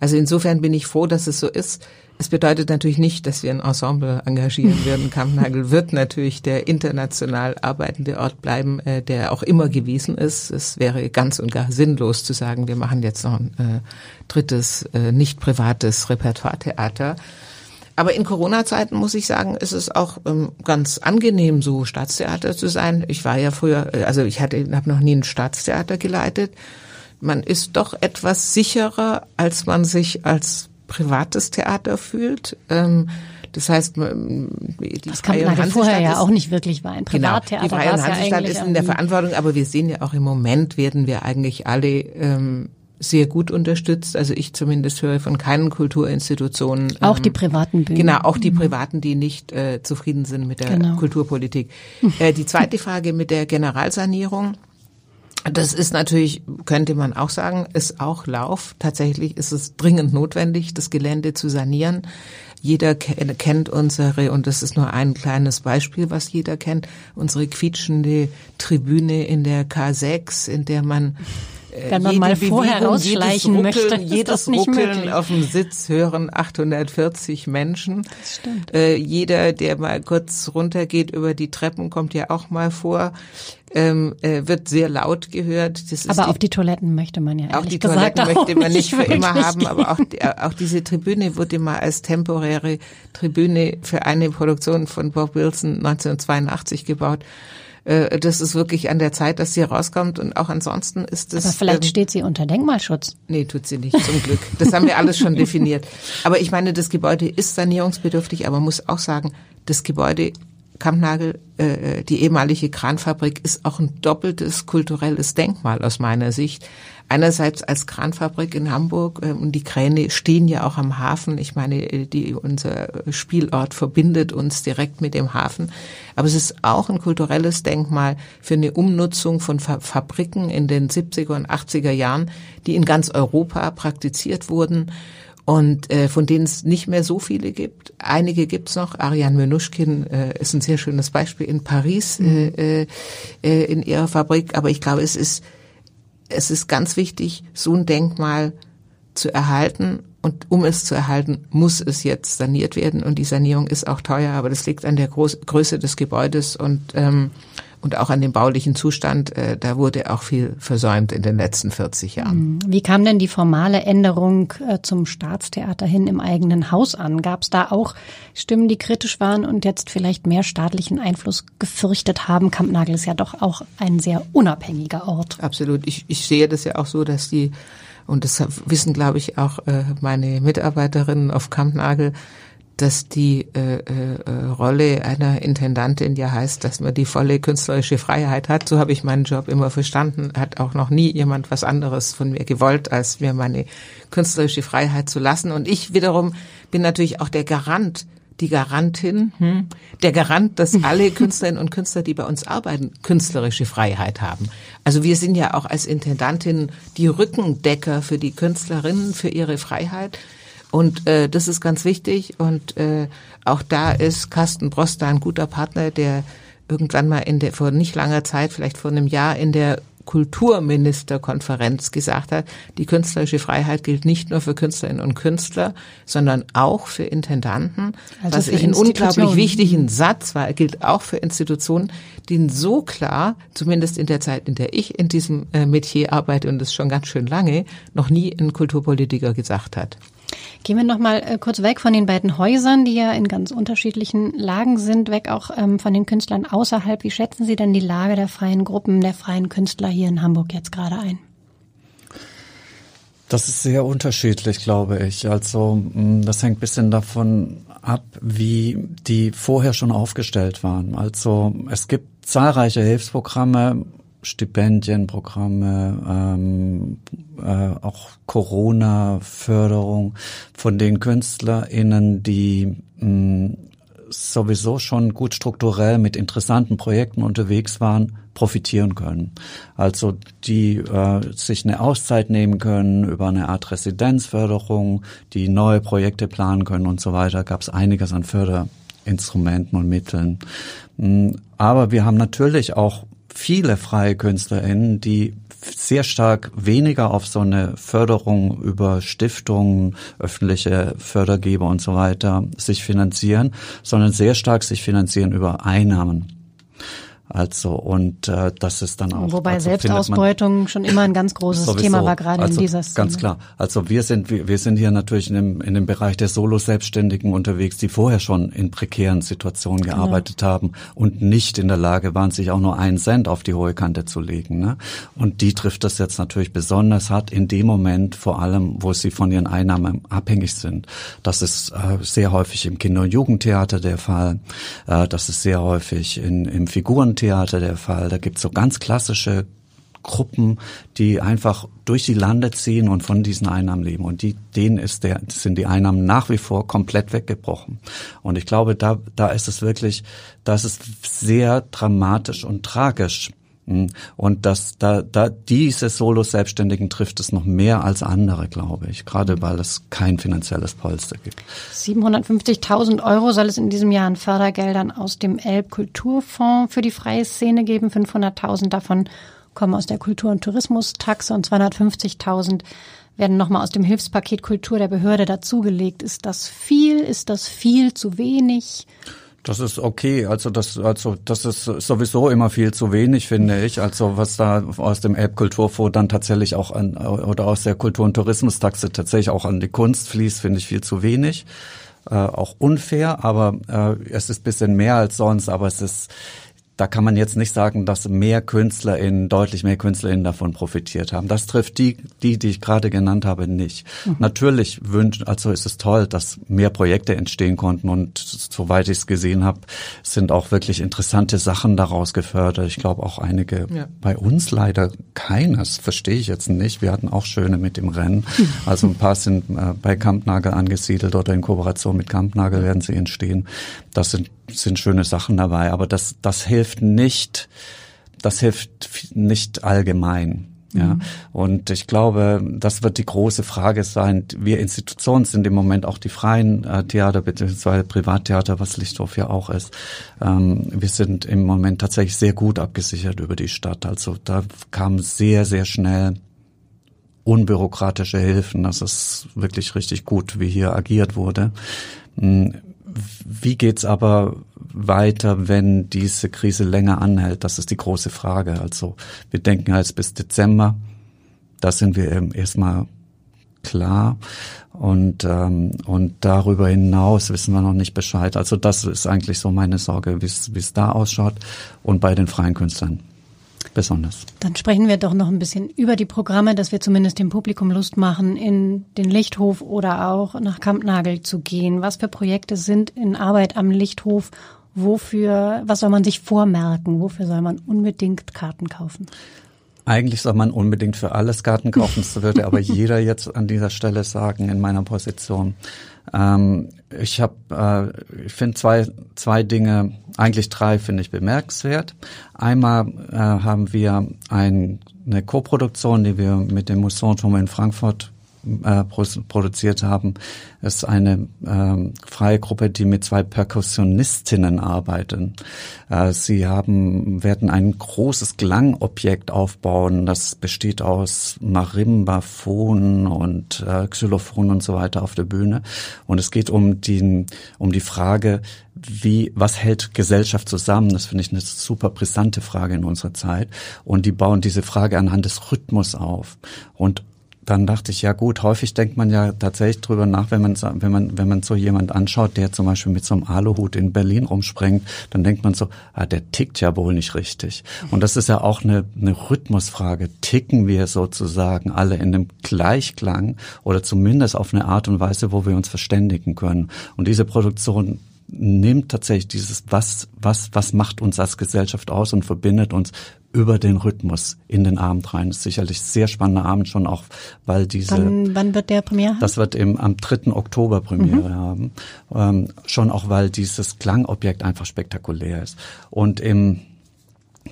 Also insofern bin ich froh, dass es so ist. Es bedeutet natürlich nicht, dass wir ein Ensemble engagieren würden. Kampnagel wird natürlich der international arbeitende Ort bleiben, äh, der auch immer gewesen ist. Es wäre ganz und gar sinnlos zu sagen, wir machen jetzt noch ein äh, drittes, äh, nicht privates Repertoiretheater. Aber in Corona-Zeiten muss ich sagen, ist es auch ähm, ganz angenehm, so Staatstheater zu sein. Ich war ja früher, äh, also ich hatte, habe noch nie ein Staatstheater geleitet. Man ist doch etwas sicherer, als man sich als privates Theater fühlt. Ähm, das heißt, die das Freie vorher ja auch nicht wirklich war. Ein Privattheater genau, die Freie Hansestadt ja ist in der Verantwortung, aber wir sehen ja auch im Moment werden wir eigentlich alle ähm, sehr gut unterstützt. Also ich zumindest höre von keinen Kulturinstitutionen. Auch ähm, die privaten Bühnen. Genau, auch die mhm. privaten, die nicht äh, zufrieden sind mit der genau. Kulturpolitik. Äh, die zweite Frage mit der Generalsanierung. Das ist natürlich, könnte man auch sagen, ist auch Lauf. Tatsächlich ist es dringend notwendig, das Gelände zu sanieren. Jeder kennt unsere, und das ist nur ein kleines Beispiel, was jeder kennt, unsere quietschende Tribüne in der K6, in der man wenn man mal vorher Bewegung, rausschleichen jedes Ruckeln, möchte, jedes Ruckeln möglich. auf dem Sitz hören 840 Menschen. Das stimmt. Äh, jeder, der mal kurz runtergeht über die Treppen, kommt ja auch mal vor. Ähm, äh, wird sehr laut gehört. aber die, auf die Toiletten möchte man ja auch die gesagt Toiletten möchte man nicht für immer haben, aber auch, die, auch diese Tribüne wurde mal als temporäre Tribüne für eine Produktion von Bob Wilson 1982 gebaut. Äh, das ist wirklich an der Zeit, dass sie rauskommt und auch ansonsten ist es. Aber vielleicht ähm, steht sie unter Denkmalschutz. Nee, tut sie nicht, zum Glück. Das haben wir alles schon <laughs> definiert. Aber ich meine, das Gebäude ist sanierungsbedürftig, aber muss auch sagen, das Gebäude Kampnagel, äh, die ehemalige Kranfabrik, ist auch ein doppeltes kulturelles Denkmal aus meiner Sicht. Einerseits als Kranfabrik in Hamburg äh, und die Kräne stehen ja auch am Hafen. Ich meine, äh, die, unser Spielort verbindet uns direkt mit dem Hafen. Aber es ist auch ein kulturelles Denkmal für eine Umnutzung von Fa Fabriken in den 70er und 80er Jahren, die in ganz Europa praktiziert wurden und äh, von denen es nicht mehr so viele gibt. Einige gibt's noch. Ariane Menuschkin äh, ist ein sehr schönes Beispiel in Paris mhm. äh, äh, in ihrer Fabrik. Aber ich glaube, es ist es ist ganz wichtig, so ein Denkmal zu erhalten. Und um es zu erhalten, muss es jetzt saniert werden. Und die Sanierung ist auch teuer, aber das liegt an der Groß Größe des Gebäudes und, ähm, und auch an dem baulichen Zustand. Äh, da wurde auch viel versäumt in den letzten 40 Jahren. Hm. Wie kam denn die formale Änderung äh, zum Staatstheater hin im eigenen Haus an? Gab es da auch Stimmen, die kritisch waren und jetzt vielleicht mehr staatlichen Einfluss gefürchtet haben? Kampnagel ist ja doch auch ein sehr unabhängiger Ort. Absolut. Ich, ich sehe das ja auch so, dass die und das wissen, glaube ich, auch äh, meine Mitarbeiterinnen auf Kampnagel, dass die äh, äh, Rolle einer Intendantin ja heißt, dass man die volle künstlerische Freiheit hat. So habe ich meinen Job immer verstanden. Hat auch noch nie jemand was anderes von mir gewollt, als mir meine künstlerische Freiheit zu lassen. Und ich wiederum bin natürlich auch der Garant die Garantin, hm, der Garant, dass alle Künstlerinnen und Künstler, die bei uns arbeiten, künstlerische Freiheit haben. Also wir sind ja auch als Intendantin die Rückendecker für die Künstlerinnen, für ihre Freiheit. Und äh, das ist ganz wichtig. Und äh, auch da ist Carsten Broster ein guter Partner, der irgendwann mal in der vor nicht langer Zeit, vielleicht vor einem Jahr in der Kulturministerkonferenz gesagt hat, die künstlerische Freiheit gilt nicht nur für Künstlerinnen und Künstler, sondern auch für Intendanten. Also was für ich einen unglaublich wichtigen Satz war, gilt auch für Institutionen, die so klar, zumindest in der Zeit, in der ich in diesem äh, Metier arbeite, und das schon ganz schön lange, noch nie ein Kulturpolitiker gesagt hat. Gehen wir noch mal äh, kurz weg von den beiden Häusern, die ja in ganz unterschiedlichen Lagen sind, weg auch ähm, von den Künstlern außerhalb. Wie schätzen Sie denn die Lage der freien Gruppen, der freien Künstler hier in Hamburg jetzt gerade ein? Das ist sehr unterschiedlich, glaube ich. Also mm, das hängt bisschen davon ab, wie die vorher schon aufgestellt waren. Also es gibt zahlreiche Hilfsprogramme, Stipendienprogramme, ähm, äh, auch Corona-Förderung von den KünstlerInnen, die mh, mm, sowieso schon gut strukturell mit interessanten Projekten unterwegs waren, profitieren können. Also die äh, sich eine Auszeit nehmen können über eine Art Residenzförderung, die neue Projekte planen können und so weiter, gab es einiges an Förderinstrumenten und Mitteln. Mm, aber wir haben natürlich auch viele freie KünstlerInnen, die sehr stark weniger auf so eine Förderung über Stiftungen, öffentliche Fördergeber und so weiter sich finanzieren, sondern sehr stark sich finanzieren über Einnahmen. Also und äh, das ist dann auch. Wobei also Selbstausbeutung schon immer ein ganz großes sowieso, Thema war, gerade also in dieser Szene. Ganz klar. Also wir sind wir, wir sind hier natürlich in dem, in dem Bereich der Solo-Selbstständigen unterwegs, die vorher schon in prekären Situationen Genau. gearbeitet haben und nicht in der Lage waren, sich auch nur einen Cent auf die hohe Kante zu legen. Ne? Und die trifft das jetzt natürlich besonders hart in dem Moment, vor allem, wo sie von ihren Einnahmen abhängig sind. Das ist äh, sehr häufig im Kinder- und Jugendtheater der Fall. Äh, das ist sehr häufig in, im Figurentheater der Fall. Da gibt's so ganz klassische Gruppen, die einfach durch die Lande ziehen und von diesen Einnahmen leben. Und die, denen ist der, sind die Einnahmen nach wie vor komplett weggebrochen. Und ich glaube, da, da ist es wirklich, da ist sehr dramatisch und tragisch. Und dass da, da diese Solo-Selbstständigen trifft es noch mehr als andere, glaube ich, gerade weil es kein finanzielles Polster gibt. 750.000 Euro soll es in diesem Jahr an Fördergeldern aus dem Elb-Kulturfonds für die freie Szene geben. 500.000 davon kommen aus der Kultur- und Tourismustaxe und 250.000 werden nochmal aus dem Hilfspaket Kultur der Behörde dazugelegt. Ist das viel? Ist das viel zu wenig? Das ist okay. Also das, also das ist sowieso immer viel zu wenig, finde ich. Also was da aus dem Elbkulturfonds dann tatsächlich auch an oder aus der Kultur- und Tourismustaxe tatsächlich auch an die Kunst fließt, finde ich viel zu wenig. Äh, auch unfair, aber äh, es ist bisschen mehr als sonst. Aber es ist da kann man jetzt nicht sagen, dass mehr KünstlerInnen, deutlich mehr KünstlerInnen davon profitiert haben. Das trifft die, die, die ich gerade genannt habe, nicht. Mhm. Natürlich wünscht, also ist es toll, dass mehr Projekte entstehen konnten und soweit ich es gesehen habe, sind auch wirklich interessante Sachen daraus gefördert. Ich glaube auch einige ja. bei uns leider keines, verstehe ich jetzt nicht. Wir hatten auch schöne mit dem Rennen. <laughs> Also ein paar sind äh, bei Kampnagel angesiedelt oder in Kooperation mit Kampnagel werden sie entstehen. Das sind sind schöne Sachen dabei, aber das, das hilft nicht, das hilft nicht allgemein. Ja, mhm. und ich glaube, das wird die große Frage sein. Wir Institutionen sind im Moment auch die freien äh, Theater bzw. Privattheater, was Lichthof ja auch ist. Ähm, wir sind im Moment tatsächlich sehr gut abgesichert über die Stadt. Also da kam sehr, sehr schnell unbürokratische Hilfen. Das ist wirklich richtig gut, wie hier agiert wurde. Wie geht's aber weiter, wenn diese Krise länger anhält? Das ist die große Frage. Also wir denken jetzt bis Dezember. Da sind wir eben erstmal klar. Und, ähm, und darüber hinaus wissen wir noch nicht Bescheid. Also das ist eigentlich so meine Sorge, wie es da ausschaut. Und bei den freien Künstlern besonders. Dann sprechen wir doch noch ein bisschen über die Programme, dass wir zumindest dem Publikum Lust machen, in den Lichthof oder auch nach Kampnagel zu gehen. Was für Projekte sind in Arbeit am Lichthof? Wofür, was soll man sich vormerken? Wofür soll man unbedingt Karten kaufen? Eigentlich soll man unbedingt für alles Karten kaufen, das würde aber <laughs> jeder jetzt an dieser Stelle sagen in meiner Position. Ähm, ich habe, äh, ich finde zwei zwei Dinge, eigentlich drei finde ich bemerkenswert. Einmal äh, haben wir ein, eine Koproduktion, die wir mit dem Musanturm in Frankfurt äh, produziert haben, ist eine äh, freie Gruppe, die mit zwei Perkussionistinnen arbeiten. Äh, sie haben, werden ein großes Klangobjekt aufbauen, das besteht aus Marimba, Phon und äh, Xylophon und so weiter auf der Bühne. Und es geht um die, um die Frage, wie, was hält Gesellschaft zusammen? Das finde ich eine super brisante Frage in unserer Zeit. Und die bauen diese Frage anhand des Rhythmus auf. Und dann dachte ich, ja gut, häufig denkt man ja tatsächlich drüber nach, wenn man, wenn man, wenn man so jemand anschaut, der zum Beispiel mit so einem Aluhut in Berlin rumspringt, dann denkt man so, ah, der tickt ja wohl nicht richtig. Und das ist ja auch eine, eine Rhythmusfrage. Ticken wir sozusagen alle in einem Gleichklang oder zumindest auf eine Art und Weise, wo wir uns verständigen können? Und diese Produktion nimmt tatsächlich dieses, was, was, was macht uns als Gesellschaft aus und verbindet uns über den Rhythmus in den Abend rein. Das ist sicherlich sehr spannender Abend schon auch, weil diese. Wann, wann wird der Premiere? Das wird im, am 3. Oktober Premiere mhm. haben. Ähm, schon auch, weil dieses Klangobjekt einfach spektakulär ist. Und im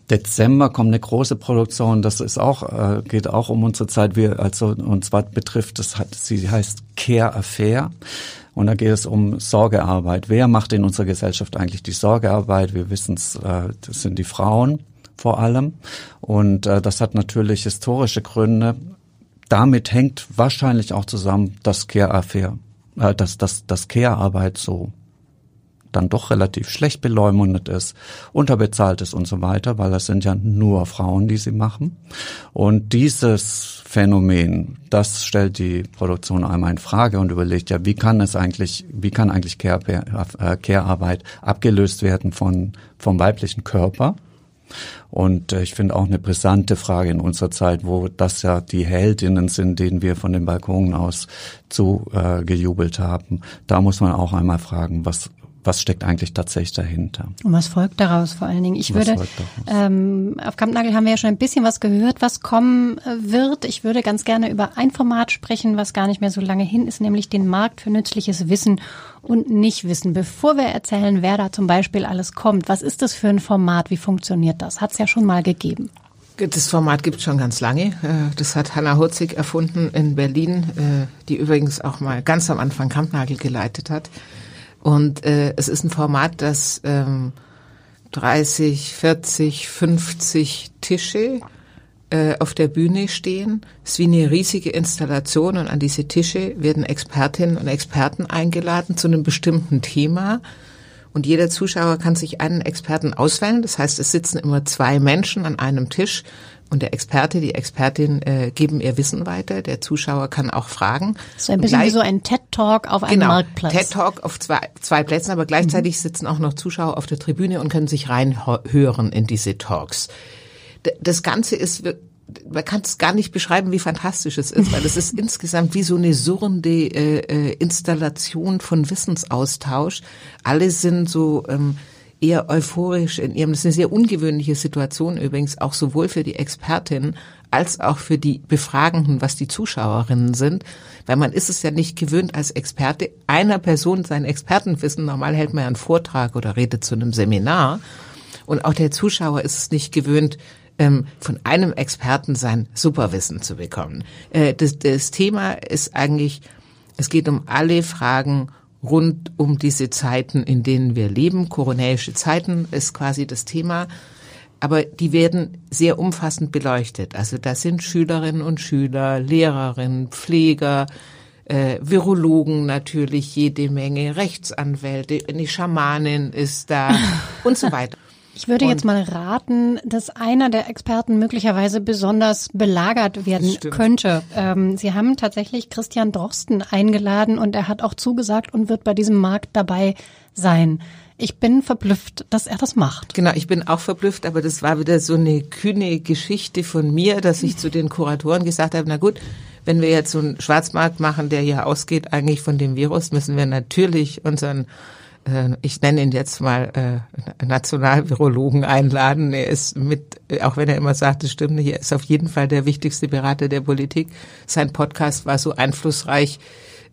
Dezember kommt eine große Produktion, das ist auch, äh, geht auch um unsere Zeit, wir, also, und zwar betrifft, das hat, sie heißt Care Affair. Und da geht es um Sorgearbeit. Wer macht in unserer Gesellschaft eigentlich die Sorgearbeit? Wir wissen es, äh, das sind die Frauen vor allem. Und äh, das hat natürlich historische Gründe. Damit hängt wahrscheinlich auch zusammen, dass Care-Affair, äh, dass, dass, dass Care-Arbeit so dann doch relativ schlecht beleumundet ist, unterbezahlt ist und so weiter, weil das sind ja nur Frauen, die sie machen. Und dieses Phänomen, das stellt die Produktion einmal in Frage und überlegt ja, wie kann es eigentlich, wie kann eigentlich äh, Care-Arbeit abgelöst werden von, vom weiblichen Körper? Und äh, ich finde auch eine brisante Frage in unserer Zeit, wo das ja die Heldinnen sind, denen wir von den Balkonen aus zu äh, haben. Da muss man auch einmal fragen, was was steckt eigentlich tatsächlich dahinter. Und was folgt daraus vor allen Dingen? Ich was würde, ähm, auf Kampnagel haben wir ja schon ein bisschen was gehört, was kommen äh, wird. Ich würde ganz gerne über ein Format sprechen, was gar nicht mehr so lange hin ist, nämlich den Markt für nützliches Wissen und Nichtwissen. Bevor wir erzählen, wer da zum Beispiel alles kommt, was ist das für ein Format? Wie funktioniert das? Hat es ja schon mal gegeben. Das Format gibt es schon ganz lange. Äh, das hat Hanna Hurzig erfunden in Berlin, äh, die übrigens auch mal ganz am Anfang Kampnagel geleitet hat. Und äh, es ist ein Format, das ähm, 30, 40, 50 Tische äh, auf der Bühne stehen. Es ist wie eine riesige Installation und an diese Tische werden Expertinnen und Experten eingeladen zu einem bestimmten Thema. Und jeder Zuschauer kann sich einen Experten auswählen. Das heißt, es sitzen immer zwei Menschen an einem Tisch und der Experte, die Expertin äh, geben ihr Wissen weiter. Der Zuschauer kann auch fragen. So ein bisschen gleich, wie so ein TED-Talk auf einem genau, Marktplatz. TED-Talk auf zwei, zwei Plätzen, aber gleichzeitig mhm. sitzen auch noch Zuschauer auf der Tribüne und können sich reinhören in diese Talks. Das Ganze ist man kann es gar nicht beschreiben, wie fantastisch es ist, weil es ist <laughs> insgesamt wie so eine surrende äh, äh, Installation von Wissensaustausch. Alle sind so ähm, eher euphorisch in ihrem, das ist eine sehr ungewöhnliche Situation übrigens, auch sowohl für die Expertin als auch für die Befragenden, was die Zuschauerinnen sind, weil man ist es ja nicht gewöhnt als Experte einer Person sein Expertenwissen, normal hält man ja einen Vortrag oder redet zu einem Seminar und auch der Zuschauer ist es nicht gewöhnt, ähm, von einem Experten sein Superwissen zu bekommen. Äh, das, das Thema ist eigentlich, es geht um alle Fragen rund um diese Zeiten, in denen wir leben. Koronäische Zeiten ist quasi das Thema. Aber die werden sehr umfassend beleuchtet. Also das sind Schülerinnen und Schüler, Lehrerinnen, Pfleger, äh, Virologen natürlich jede Menge, Rechtsanwälte, eine Schamanin ist da <laughs> und so weiter. Ich würde und jetzt mal raten, dass einer der Experten möglicherweise besonders belagert werden könnte. Ähm, Sie haben tatsächlich Christian Drosten eingeladen und er hat auch zugesagt und wird bei diesem Markt dabei sein. Ich bin verblüfft, dass er das macht. Genau, ich bin auch verblüfft, aber das war wieder so eine kühne Geschichte von mir, dass ich zu den Kuratoren gesagt habe, na gut, wenn wir jetzt so einen Schwarzmarkt machen, der hier ausgeht eigentlich von dem Virus, müssen wir natürlich unseren ich nenne ihn jetzt mal äh, Nationalvirologen einladen. Er ist mit, auch wenn er immer sagt, es stimmt nicht, er ist auf jeden Fall der wichtigste Berater der Politik. Sein Podcast war so einflussreich,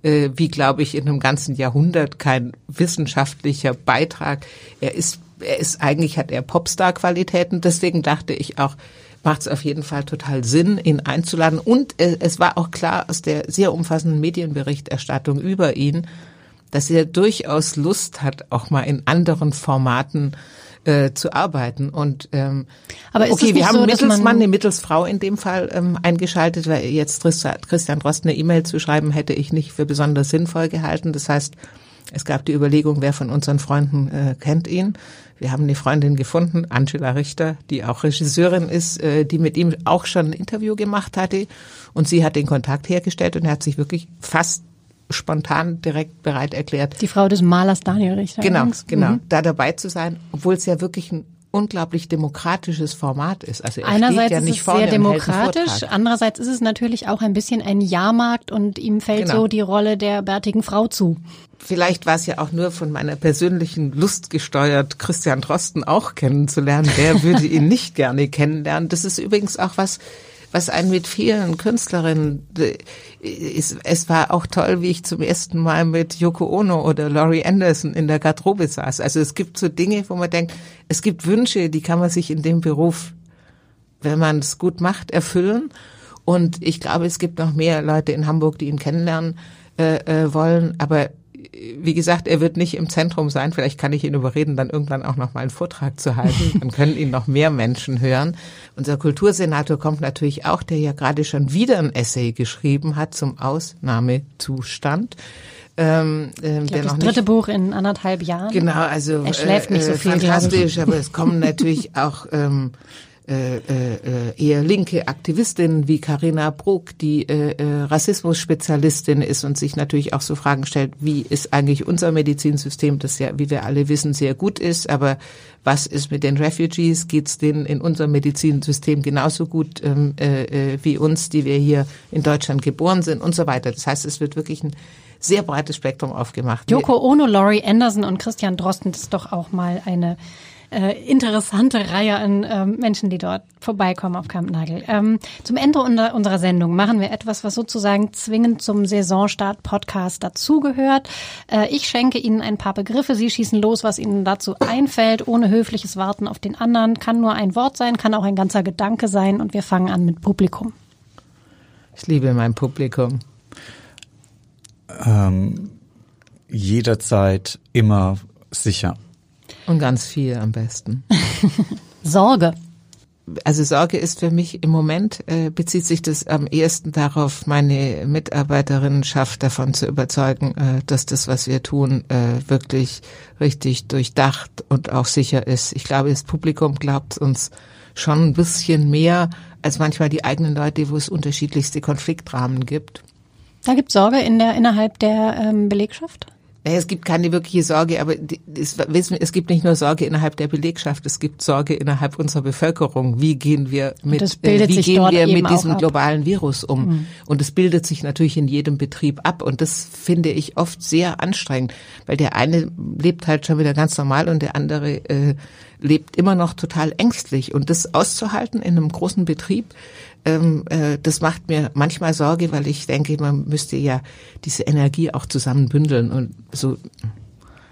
äh, wie, glaube ich, in einem ganzen Jahrhundert kein wissenschaftlicher Beitrag. Er ist, er ist eigentlich, hat er Popstar-Qualitäten. Deswegen dachte ich auch, macht es auf jeden Fall total Sinn, ihn einzuladen. Und es war auch klar aus der sehr umfassenden Medienberichterstattung über ihn, dass er durchaus Lust hat, auch mal in anderen Formaten äh, zu arbeiten. Und ähm, Aber okay, wir haben so, Mittelsmann, eine Mittelsfrau in dem Fall ähm, eingeschaltet, weil jetzt Christian Drosten eine E-Mail zu schreiben, hätte ich nicht für besonders sinnvoll gehalten. Das heißt, Es gab die Überlegung, wer von unseren Freunden äh, kennt ihn. Wir haben eine Freundin gefunden, Angela Richter, die auch Regisseurin ist, äh, die mit ihm auch schon ein Interview gemacht hatte. Und sie hat den Kontakt hergestellt und er hat sich wirklich fast spontan direkt bereit erklärt. Die Frau des Malers Daniel Richter. Genau, übrigens. genau, Mhm. da dabei zu sein, obwohl es ja wirklich ein unglaublich demokratisches Format ist. Also er Einerseits ja ist nicht es vorne sehr demokratisch, andererseits ist es natürlich auch ein bisschen ein Jahrmarkt und ihm fällt Genau. so die Rolle der bärtigen Frau zu. Vielleicht war es ja auch nur von meiner persönlichen Lust gesteuert, Christian Drosten auch kennenzulernen. Wer würde ihn <laughs> nicht gerne kennenlernen? Das ist übrigens auch was, was einen mit vielen Künstlerinnen, äh, es, war auch toll, wie ich zum ersten Mal mit Yoko Ono oder Laurie Anderson in der Garderobe saß. Also es gibt so Dinge, wo man denkt, es gibt Wünsche, die kann man sich in dem Beruf, wenn man es gut macht, erfüllen. Und ich glaube, es gibt noch mehr Leute in Hamburg, die ihn kennenlernen äh, äh, wollen. Aber wie gesagt, er wird nicht im Zentrum sein. Vielleicht kann ich ihn überreden, dann irgendwann auch noch mal einen Vortrag zu halten. <laughs> Dann können ihn noch mehr Menschen hören. Unser Kultursenator kommt natürlich auch, der ja gerade schon wieder ein Essay geschrieben hat zum Ausnahmezustand. Ähm, ähm, Ich der glaube, das dritte nicht Buch in anderthalb Jahren. Genau, also Er schläft nicht so viel, fantastisch, aber es kommen natürlich <laughs> auch ähm, äh, äh, eher linke Aktivistinnen wie Karina Bruck, die äh, äh, Rassismus-Spezialistin ist und sich natürlich auch so Fragen stellt, wie ist eigentlich unser Medizinsystem, das ja, wie wir alle wissen, sehr gut ist, aber was ist mit den Refugees? Geht's denen in unserem Medizinsystem genauso gut ähm, äh, äh, wie uns, die wir hier in Deutschland geboren sind und so weiter. Das heißt, es wird wirklich ein sehr breites Spektrum aufgemacht. Yoko Ono, Laurie Anderson und Christian Drosten, das ist doch auch mal eine äh, interessante Reihe an ähm, Menschen, die dort vorbeikommen auf Kampnagel. Ähm, zum Ende unser, unserer Sendung machen wir etwas, was sozusagen zwingend zum Saisonstart-Podcast dazugehört. Äh, ich schenke Ihnen ein paar Begriffe, Sie schießen los, was Ihnen dazu einfällt, ohne höfliches Warten auf den anderen. Kann nur ein Wort sein, kann auch ein ganzer Gedanke sein und wir fangen an mit Publikum. Ich liebe mein Publikum. Ähm, jederzeit immer sicher. Und ganz viel am besten. <laughs> Sorge. Also Sorge ist für mich im Moment, äh, bezieht sich das am ehesten darauf, meine Mitarbeiterinnenschaft davon zu überzeugen, äh, dass das, was wir tun, äh, wirklich richtig durchdacht und auch sicher ist. Ich glaube, das Publikum glaubt uns schon ein bisschen mehr als manchmal die eigenen Leute, wo es unterschiedlichste Konfliktrahmen gibt. Da gibt Sorge in der, innerhalb der ähm, Belegschaft? Naja, Es gibt keine wirkliche Sorge, aber es, es gibt nicht nur Sorge innerhalb der Belegschaft, es gibt Sorge innerhalb unserer Bevölkerung. Wie gehen wir mit, äh, wie gehen wir mit diesem. Mhm. globalen Virus um? Und es bildet sich natürlich in jedem Betrieb ab. Und das finde ich oft sehr anstrengend, weil der eine lebt halt schon wieder ganz normal und der andere äh, lebt immer noch total ängstlich. Und das auszuhalten in einem großen Betrieb, ähm, äh, das macht mir manchmal Sorge, weil ich denke, man müsste ja diese Energie auch zusammen bündeln und so.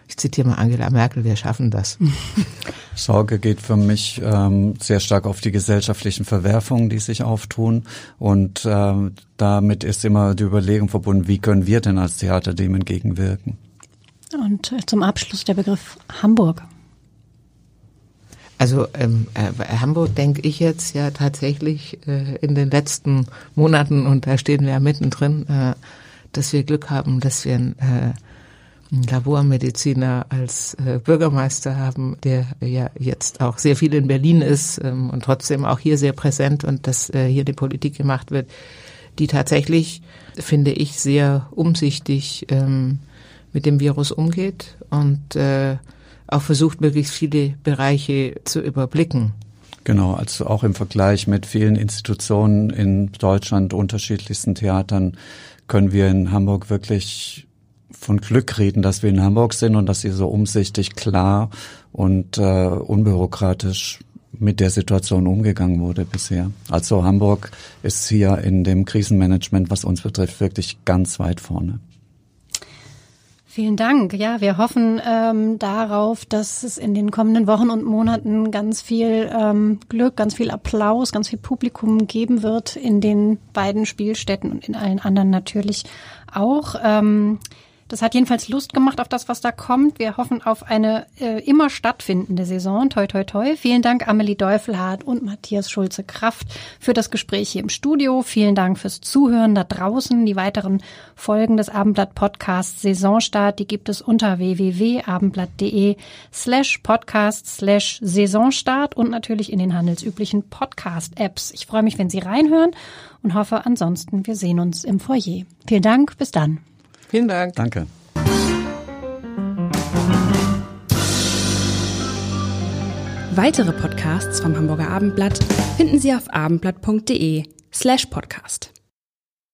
Ich zitiere mal Angela Merkel, wir schaffen das. <laughs> Sorge geht für mich ähm, sehr stark auf die gesellschaftlichen Verwerfungen, die sich auftun. Und ähm, damit ist immer die Überlegung verbunden, wie können wir denn als Theater dem entgegenwirken? Und äh, zum Abschluss der Begriff Hamburg. Also ähm, äh, Hamburg denke ich jetzt ja tatsächlich äh, in den letzten Monaten, und da stehen wir ja mittendrin, äh, dass wir Glück haben, dass wir einen, äh, einen Labormediziner als äh, Bürgermeister haben, der ja jetzt auch sehr viel in Berlin ist ähm, und trotzdem auch hier sehr präsent und dass äh, hier die Politik gemacht wird, die tatsächlich, finde ich, sehr umsichtig ähm, mit dem Virus umgeht. Und äh, auch versucht, möglichst viele Bereiche zu überblicken. Genau, also auch im Vergleich mit vielen Institutionen in Deutschland, unterschiedlichsten Theatern, können wir in Hamburg wirklich von Glück reden, dass wir in Hamburg sind und dass sie so umsichtig, klar und äh, unbürokratisch mit der Situation umgegangen wurde bisher. Also Hamburg ist hier in dem Krisenmanagement, was uns betrifft, wirklich ganz weit vorne. Vielen Dank. Ja, wir hoffen ähm, darauf, dass es in den kommenden Wochen und Monaten ganz viel ähm, Glück, ganz viel Applaus, ganz viel Publikum geben wird in den beiden Spielstätten und in allen anderen natürlich auch. Ähm, Das hat jedenfalls Lust gemacht auf das, was da kommt. Wir hoffen auf eine äh, immer stattfindende Saison. Toi, toi, toi. Vielen Dank, Amelie Deufelhardt und Matthias Schulze-Kraft für das Gespräch hier im Studio. Vielen Dank fürs Zuhören da draußen. Die weiteren Folgen des Abendblatt-Podcasts Saisonstart, die gibt es unter www.abendblatt.de slash podcast slash Saisonstart und natürlich in den handelsüblichen Podcast-Apps. Ich freue mich, wenn Sie reinhören und hoffe ansonsten, wir sehen uns im Foyer. Vielen Dank. Bis dann. Vielen Dank. Danke. Weitere Podcasts vom Hamburger Abendblatt finden Sie auf abendblatt.de slash podcast.